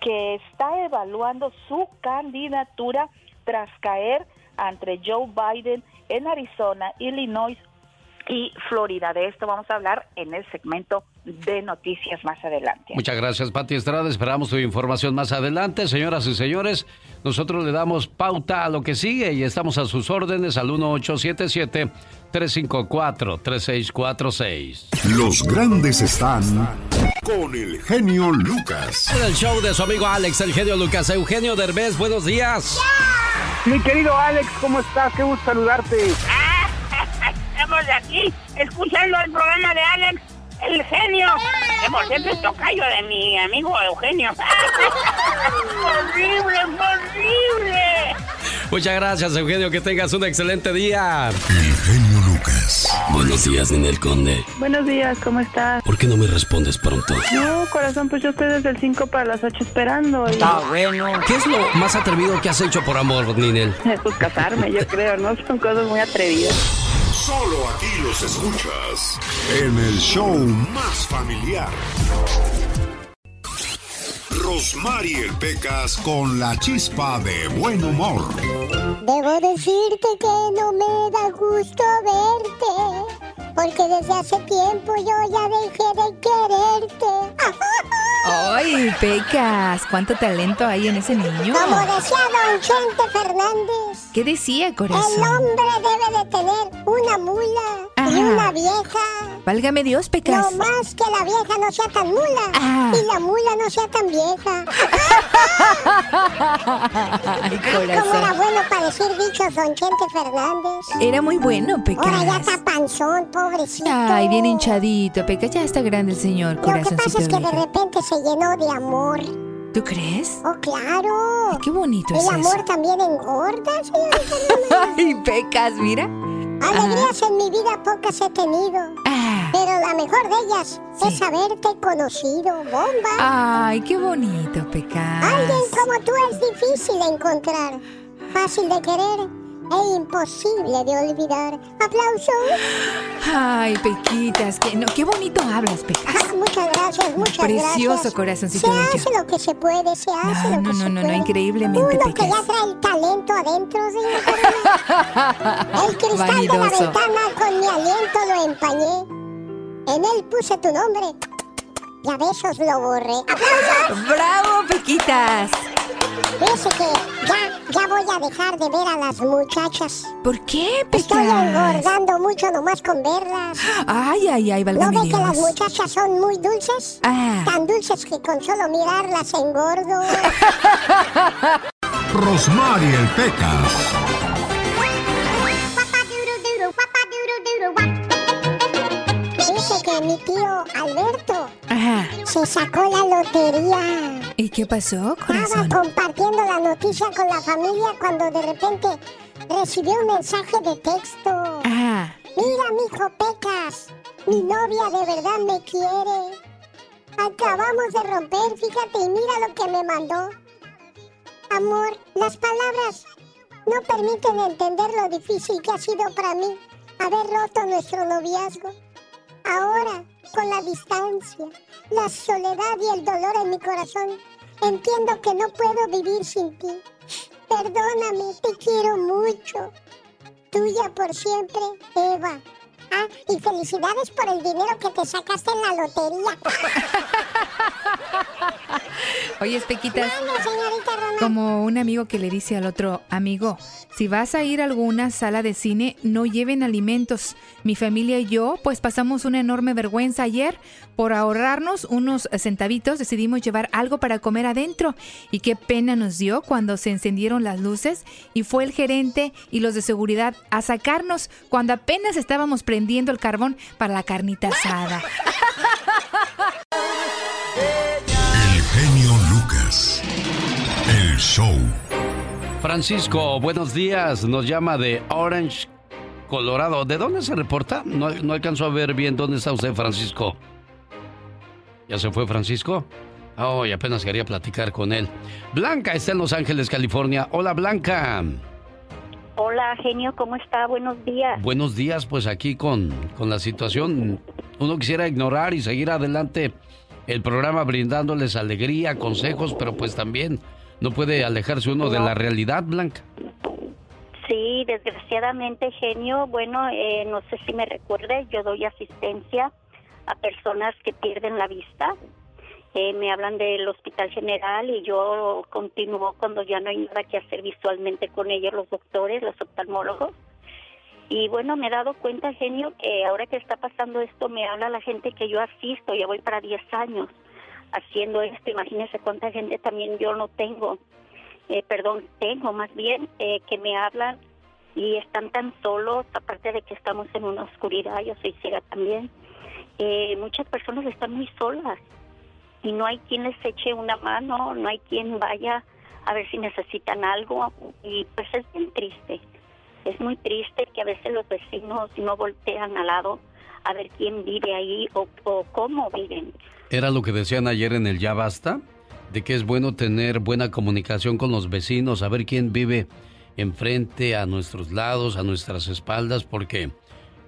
que está evaluando su candidatura tras caer entre Joe Biden en Arizona, Illinois y Florida. De esto vamos a hablar en el segmento de noticias más adelante. Muchas gracias, Pati Estrada. Esperamos tu información más adelante. Señoras y señores, nosotros le damos pauta a lo que sigue y estamos a sus órdenes al 1877-354-3646. Los grandes están con el genio Lucas. En el show de su amigo Alex, el genio Lucas. Eugenio Derbez, buenos días. Mi querido Alex, ¿cómo estás? Qué gusto saludarte. [laughs] Estamos de aquí escuchando el programa de Alex el genio. Que por cierto es tocayo de mi amigo Eugenio. ¡Horrible, horrible! Muchas gracias, Eugenio. Que tengas un excelente día. El genio Lucas. Buenos días, Ninel Conde. Buenos días, ¿cómo estás? ¿Por qué no me respondes pronto? No, corazón, pues yo estoy desde el 5 para las 8 esperando. Está bueno. ¿Qué es lo más atrevido que has hecho por amor, Ninel? [laughs] Pues casarme, yo creo, ¿no? Son cosas muy atrevidas. Solo aquí los escuchas en el show más familiar. Rosmarie Pecas con la chispa de buen humor. Debo decirte que no me da gusto verte, porque desde hace tiempo yo ya dejé de quererte. ¡Ay, Pecas! ¿Cuánto talento hay en ese niño? Como decía don Chente Fernández. ¿Qué decía, corazón? El hombre debe de tener una mula y una vieja. Válgame Dios, Pecas. No más que la vieja no sea tan mula Ah. y la mula no sea tan vieja. [laughs] Ay, ¿Cómo era corazón. bueno para decir dichos don Chente Fernández? Era muy bueno, Pecas. Ahora ya está panzón, pobrecito. Ay, bien hinchadito, Pecas. Ya está grande el señor, Lo que pasa es que de repente se llenó de amor. ¿Tú crees? Oh, claro. Ay, qué bonito El es amor eso. también engorda, señorita. [laughs] Ay, Pecas, mira. Alegrías en mi vida pocas he tenido. Ah. Pero la mejor de ellas es haberte conocido, bomba. Ay, qué bonito, Pecas. Alguien como tú es difícil de encontrar, fácil de querer e imposible de olvidar. ¡Aplausos! Ay, Pequitas, que no, qué bonito hablas, Pecas. Ah, muchas gracias, muchas Precioso gracias. corazoncito Se bello. hace lo que se puede, se hace No, lo no, que no, se no, no, puede. increíblemente, Uno que ya trae el talento adentro, señor. El cristal de la Vanidoso. ventana con mi aliento lo empañé. En él puse tu nombre y a besos lo borré. ¡Aplausos! ¡Bravo, Pequitas! Fíjese que ya, ya voy a dejar de ver a las muchachas. ¿Por qué, Pecas? Estoy engordando mucho nomás con verlas. Ay, ay, ay, ¿No válgame ve que las muchachas son muy dulces? Ah. Tan dulces que con solo mirarlas engordo. [laughs] Rosmarie Pecas. Dice que mi tío Alberto Ajá. se sacó la lotería. ¿Y qué pasó, Estaba corazón? compartiendo la noticia con la familia cuando de repente recibió un mensaje de texto. Ajá. Mira, mijo Pecas, mi novia de verdad me quiere. Acabamos de romper, fíjate, y mira lo que me mandó. Amor, las palabras no permiten entender lo difícil que ha sido para mí haber roto nuestro noviazgo. Ahora, con la distancia, la soledad y el dolor en mi corazón, entiendo que no puedo vivir sin ti. Perdóname, te quiero mucho. Tuya por siempre, Eva. Ah, y felicidades por el dinero que te sacaste en la lotería. [laughs] Oye, Pequitas, Mande, señorita Román. como un amigo que le dice al otro amigo, si vas a ir a alguna sala de cine, no lleven alimentos. Mi familia y yo, pues pasamos una enorme vergüenza ayer por ahorrarnos unos centavitos decidimos llevar algo para comer adentro y qué pena nos dio cuando se encendieron las luces y fue el gerente y los de seguridad a sacarnos cuando apenas estábamos prendiendo el carbón para la carnita asada. El genio Lucas. El show. Francisco, buenos días. Nos llama de Orange, Colorado. ¿De dónde se reporta? No, no alcanzó a ver bien dónde está usted, Francisco. ¿Ya se fue Francisco? Oh, y apenas quería platicar con él. Blanca está en Los Ángeles, California. Hola, Blanca. Hola, genio, ¿cómo está? Buenos días. Buenos días, pues aquí con, con la situación. Uno quisiera ignorar y seguir adelante el programa brindándoles alegría, consejos, pero pues también no puede alejarse uno de la realidad, Blanca. Sí, desgraciadamente, genio. Bueno, eh, no sé si me recuerde, yo doy asistencia a personas que pierden la vista. Eh, me hablan del Hospital General y yo continúo cuando ya no hay nada que hacer visualmente con ellos, los doctores, los oftalmólogos. Y bueno, me he dado cuenta, genio, que ahora que está pasando esto, me habla la gente que yo asisto, ya voy para 10 años haciendo esto. Imagínense cuánta gente también yo no tengo, eh, perdón, tengo más bien, eh, que me hablan y están tan solos, aparte de que estamos en una oscuridad, yo soy ciega también. Eh, muchas personas están muy solas y no hay quien les eche una mano, no hay quien vaya a ver si necesitan algo y pues es bien triste. Es muy triste que a veces los vecinos no voltean al lado a ver quién vive ahí o, o cómo viven. Era lo que decían ayer en el Ya Basta, de que es bueno tener buena comunicación con los vecinos, saber quién vive enfrente, a nuestros lados, a nuestras espaldas, porque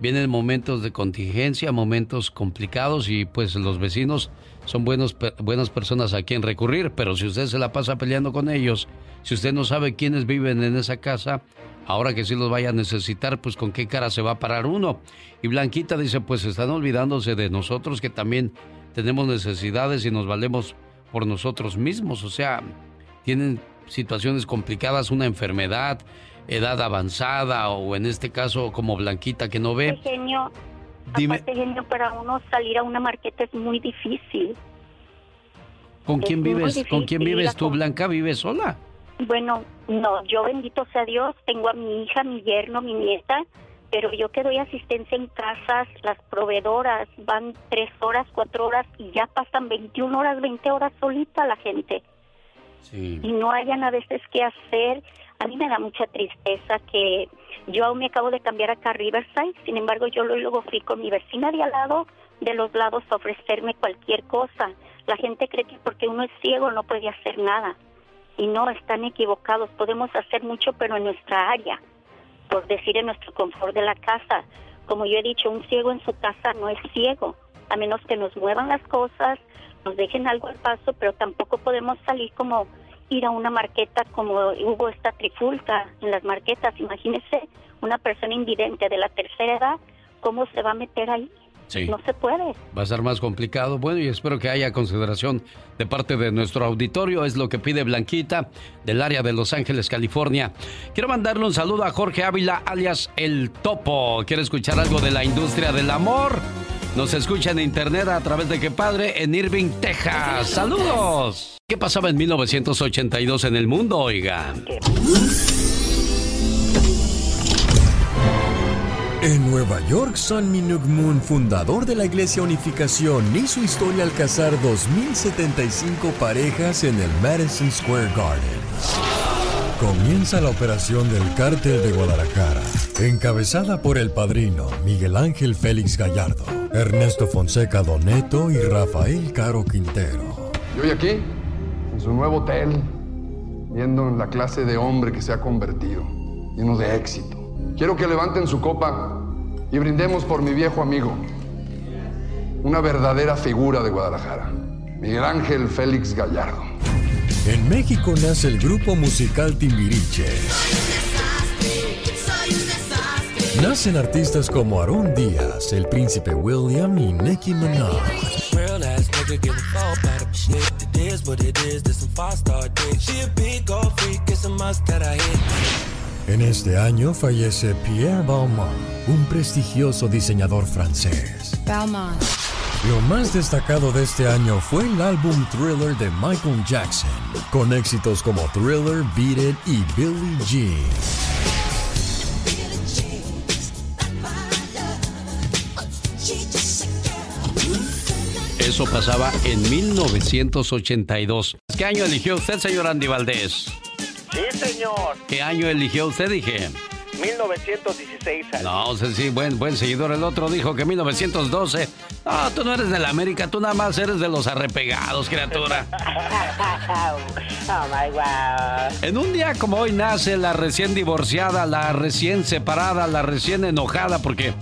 vienen momentos de contingencia, momentos complicados y pues los vecinos son buenas personas a quien recurrir, pero si usted se la pasa peleando con ellos, si usted no sabe quiénes viven en esa casa, ahora que sí los vaya a necesitar, pues con qué cara se va a parar uno. Y Blanquita dice, pues están olvidándose de nosotros que también tenemos necesidades y nos valemos por nosotros mismos, o sea, tienen situaciones complicadas, una enfermedad, edad avanzada o en este caso como Blanquita que no ve. Genio, Dime. genio, para uno salir a una marqueta es muy difícil. ¿Con quién vives? ¿Con quién vives tú, Blanca? ¿Vives sola? Bueno, no, yo bendito sea Dios, tengo a mi hija, mi yerno, mi nieta, pero yo que doy asistencia en casas, las proveedoras van tres horas, cuatro horas y ya pasan 21 horas, 20 horas solita la gente. Sí. Y no hayan a veces qué hacer a mí me da mucha tristeza que yo aún me acabo de cambiar acá a Riverside, sin embargo yo luego fui con mi vecina de al lado, de los lados a ofrecerme cualquier cosa. La gente cree que porque uno es ciego no puede hacer nada. Y no, están equivocados. Podemos hacer mucho, pero en nuestra área, por decir en nuestro confort de la casa. Como yo he dicho, un ciego en su casa no es ciego, a menos que nos muevan las cosas, nos dejen algo al paso, pero tampoco podemos salir como ir a una marqueta como hubo esta trifulca en las marquetas. Imagínese una persona invidente de la tercera edad, ¿cómo se va a meter ahí? Sí. No se puede. Va a ser más complicado. Bueno, y espero que haya consideración de parte de nuestro auditorio. Es lo que pide Blanquita del área de Los Ángeles, California. Quiero mandarle un saludo a Jorge Ávila, alias El Topo. ¿Quiere escuchar algo de la industria del amor? Nos escucha en internet a través de qué padre en Irving, Texas. ¡Saludos! ¿Qué pasaba en 1982 en el mundo, oiga? En Nueva York, San Minuk Moon, fundador de la Iglesia Unificación, hizo historia al casar 2.075 parejas en el Madison Square Garden. Comienza la operación del Cártel de Guadalajara, encabezada por el padrino Miguel Ángel Félix Gallardo, Ernesto Fonseca Doneto y Rafael Caro Quintero. Y hoy aquí, en su nuevo hotel, viendo la clase de hombre que se ha convertido, lleno de éxito. Quiero que levanten su copa y brindemos por mi viejo amigo, una verdadera figura de Guadalajara, Miguel Ángel Félix Gallardo. En México nace el grupo musical Timbiriche. Nacen artistas como Aaron Díaz, el príncipe William y Nicki Minaj. En este año fallece Pierre Balmain, un prestigioso diseñador francés. Balmain. Lo más destacado de este año fue el álbum Thriller de Michael Jackson, con éxitos como Thriller, Beat It y Billie Jean. Eso pasaba en 1982. ¿qué año eligió usted, señor Andy Valdés? Sí, señor. ¿Qué año eligió usted, dije? 1916. No, sé sí, buen, buen seguidor. El otro dijo que 1912. No, tú no eres de la América, tú nada más eres de los arrepegados, criatura. [laughs] oh my wow. En un día como hoy nace la recién divorciada, la recién separada, la recién enojada, porque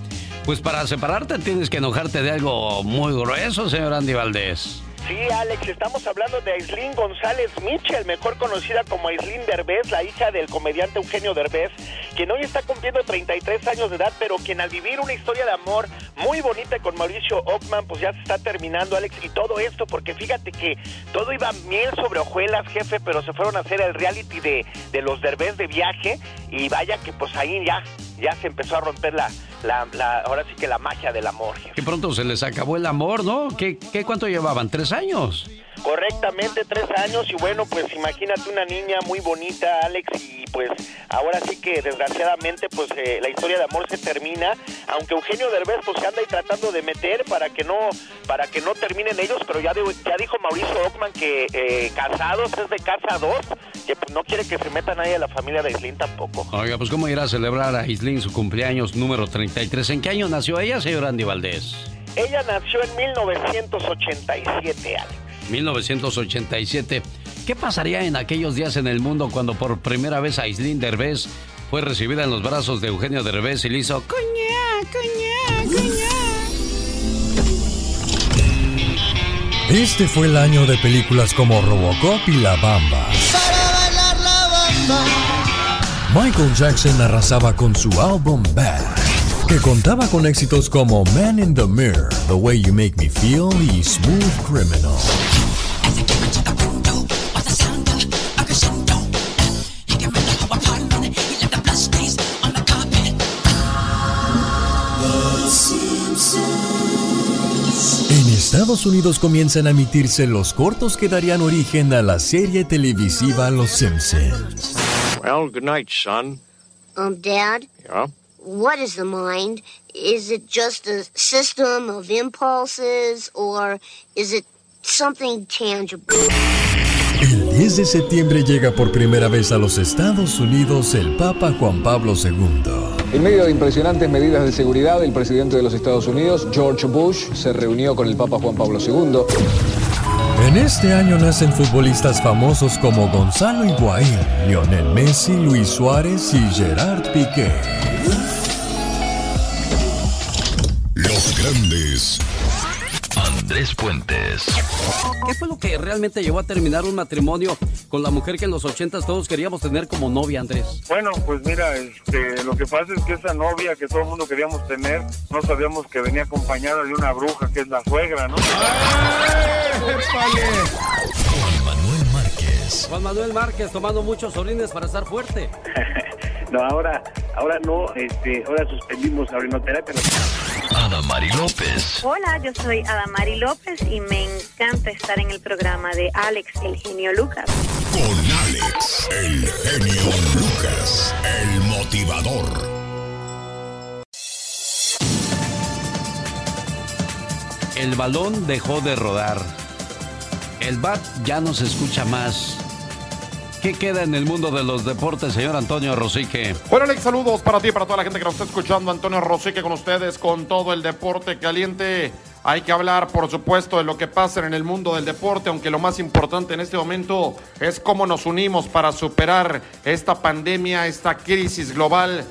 pues para separarte tienes que enojarte de algo muy grueso, señor Andy Valdés. Sí, Alex, estamos hablando de Aislinn González Mitchell, mejor conocida como Aislinn Derbez, la hija del comediante Eugenio Derbez, quien hoy está cumpliendo 33 años de edad, pero quien al vivir una historia de amor muy bonita con Mauricio Ockman, pues ya se está terminando, Alex, y todo esto porque fíjate que todo iba miel sobre hojuelas, jefe, pero se fueron a hacer el reality de, de los Derbez de viaje, y vaya que pues ahí ya, ya se empezó a romper la, la, la ahora sí que la magia del amor. Que pronto se les acabó el amor, ¿no? ¿Qué, qué cuánto llevaban? ¿Tres años? Correctamente, tres años y bueno, pues imagínate una niña muy bonita, Alex, y pues ahora sí que desgraciadamente pues eh, la historia de amor se termina, aunque Eugenio Derbez pues se anda ahí tratando de meter para que no para que no terminen ellos, pero ya, de- ya dijo Mauricio Ockman que eh, casados es de casa dos, que pues no quiere que se meta nadie a la familia de Islín tampoco. Oiga, pues ¿cómo irá a celebrar a Islín su cumpleaños número 33? ¿En qué año nació ella, señor Andy Valdés? Ella nació en 1987, Alex. 1987. ¿Qué pasaría en aquellos días en el mundo cuando por primera vez Aislinn Derbez fue recibida en los brazos de Eugenio Derbez y le hizo coña, coña, coña? Este fue el año de películas como Robocop y La Bamba. Para bailar la bamba. Michael Jackson arrasaba con su álbum Bad, que contaba con éxitos como Man in the Mirror, The Way You Make Me Feel y Smooth Criminal. En Estados Unidos comienzan a emitirse los cortos que darían origen a la serie televisiva Los Simpsons. Well, good night, son. Um, Dad, Yeah? What is the mind? Is it just a system of impulses or is it something tangible? El 10 de septiembre llega por primera vez a los Estados Unidos el Papa Juan Pablo II. En medio de impresionantes medidas de seguridad, el presidente de los Estados Unidos, George Bush, se reunió con el Papa Juan Pablo II. En este año nacen futbolistas famosos como Gonzalo Higuaín, Lionel Messi, Luis Suárez y Gerard Piqué. Grandes. Andrés Puentes. ¿Qué fue lo que realmente llevó a terminar un matrimonio con la mujer que en los ochentas todos queríamos tener como novia, Andrés? Bueno, pues mira, este, lo que pasa es que esa novia que todo el mundo queríamos tener, no sabíamos que venía acompañada de una bruja que es la suegra, ¿no? Juan Manuel Márquez. Juan Manuel Márquez tomando muchos orines para estar fuerte. [laughs] No, ahora, ahora no, este, ahora suspendimos la orinoterapia. Adamari López. Hola, yo soy Adamari López y me encanta estar en el programa de Alex, el genio Lucas. Con Alex, el genio Lucas, el motivador. El balón dejó de rodar. El bat ya no se escucha más. ¿Qué queda en el mundo de los deportes, señor Antonio Rosique? Bueno, Alex, saludos para ti y para toda la gente que nos está escuchando. Antonio Rosique con ustedes con todo el deporte caliente. Hay que hablar, por supuesto, de lo que pasa en el mundo del deporte, aunque lo más importante en este momento es cómo nos unimos para superar esta pandemia, esta crisis global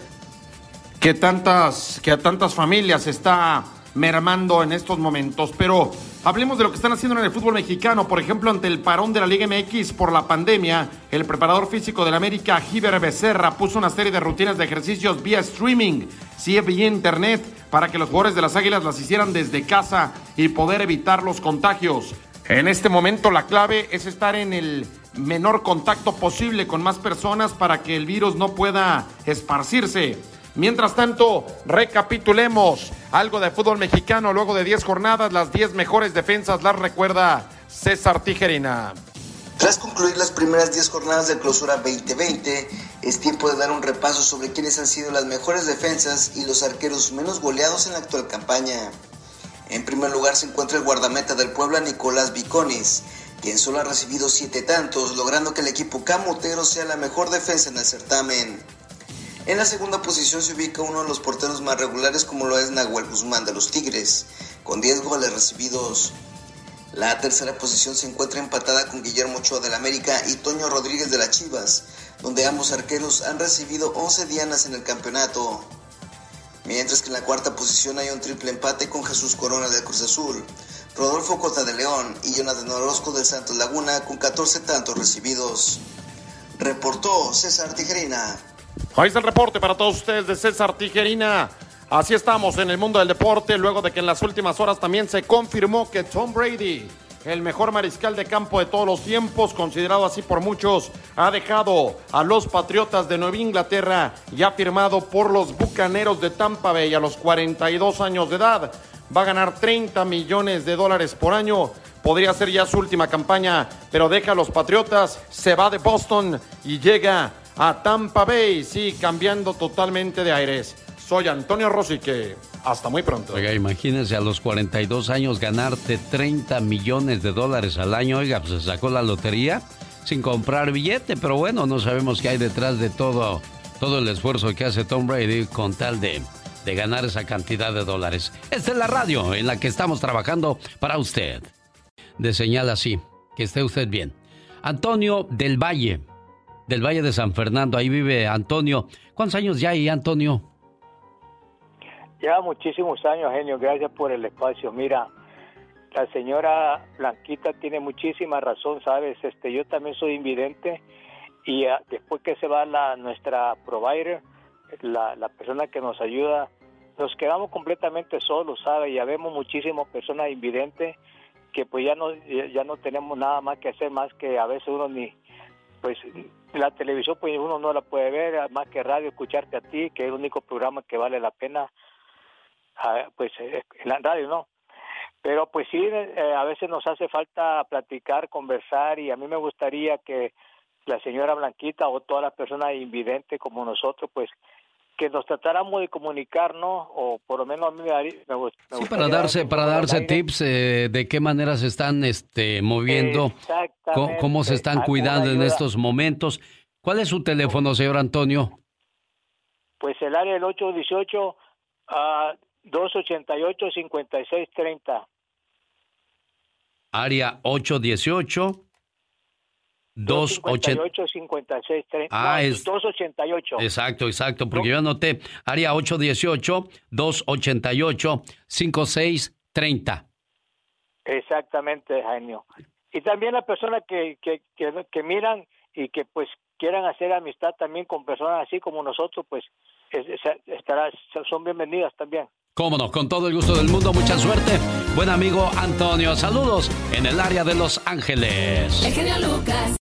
que tantas, que a tantas familias está mermando en estos momentos. Pero hablemos de lo que están haciendo en el fútbol mexicano. Por ejemplo, ante el parón de la Liga MX por la pandemia, el preparador físico del América, Giver Becerra, puso una serie de rutinas de ejercicios vía streaming, sí, vía internet, para que los jugadores de las Águilas las hicieran desde casa y poder evitar los contagios. En este momento la clave es estar en el menor contacto posible con más personas para que el virus no pueda esparcirse. Mientras tanto, recapitulemos algo de fútbol mexicano. Luego de 10 jornadas, las 10 mejores defensas las recuerda César Tijerina. Tras concluir las primeras 10 jornadas de clausura 2020, es tiempo de dar un repaso sobre quiénes han sido las mejores defensas y los arqueros menos goleados en la actual campaña. En primer lugar se encuentra el guardameta del Puebla, Nicolás Viconis, quien solo ha recibido siete tantos, logrando que el equipo camotero sea la mejor defensa en el certamen. En la segunda posición se ubica uno de los porteros más regulares como lo es Nahuel Guzmán de los Tigres, con 10 goles recibidos. La tercera posición se encuentra empatada con Guillermo Ochoa del América y Toño Rodríguez de las Chivas, donde ambos arqueros han recibido 11 dianas en el campeonato. Mientras que en la cuarta posición hay un triple empate con Jesús Corona del Cruz Azul, Rodolfo Cota de León y Jonathan Orozco del Santos Laguna con 14 tantos recibidos. Reportó César Tijerina. Ahí está el reporte para todos ustedes de César Tijerina. Así estamos en el mundo del deporte, luego de que en las últimas horas también se confirmó que Tom Brady, el mejor mariscal de campo de todos los tiempos, considerado así por muchos, ha dejado a los Patriotas de Nueva Inglaterra y ha firmado por los Bucaneros de Tampa Bay a los 42 años de edad. Va a ganar 30 millones de dólares por año. Podría ser ya su última campaña, pero deja a los Patriotas, se va de Boston y llega a Tampa Bay, sí, cambiando totalmente de aires. Soy Antonio Rosique. Hasta muy pronto. Oiga, imagínense a los 42 años ganarte 30 millones de dólares al año. Oiga, pues se sacó la lotería sin comprar billete, pero bueno, no sabemos qué hay detrás de todo, todo el esfuerzo que hace Tom Brady con tal de, de ganar esa cantidad de dólares. Esta es la radio en la que estamos trabajando para usted. De señal así, que esté usted bien. Antonio del Valle, del Valle de San Fernando, ahí vive Antonio. ¿Cuántos años ya hay, Antonio? Ya muchísimos años, genio, gracias por el espacio. Mira, la señora Blanquita tiene muchísima razón, ¿sabes? Este, yo también soy invidente y ah, después que se va la nuestra provider, la, la persona que nos ayuda, nos quedamos completamente solos, ¿sabes? Ya vemos muchísimas personas invidentes que pues ya no ya no tenemos nada más que hacer más que a veces uno ni pues la televisión pues uno no la puede ver más que radio escucharte a ti que es el único programa que vale la pena pues eh, en la radio no pero pues sí eh, a veces nos hace falta platicar conversar y a mí me gustaría que la señora Blanquita o todas las personas invidentes como nosotros pues que nos tratáramos de comunicarnos o por lo menos a mí me, me, sí, para darse para darse tips eh, de qué manera se están este moviendo cómo, cómo, se están cuidando en estos momentos. ¿cuál es su teléfono señor Antonio? pues el área del 818 a 288 5630 área 818 288 56 30. Ah, no, es 288. Exacto, exacto, porque yo anoté área 818 288 5630. Exactamente, genio. Y también las personas que, que, que, que, miran y que pues quieran hacer amistad también con personas así como nosotros, pues es, es, estará, son bienvenidas también. Cómo no, con todo el gusto del mundo, mucha suerte. Buen amigo Antonio, saludos en el área de Los Ángeles. El genio Lucas.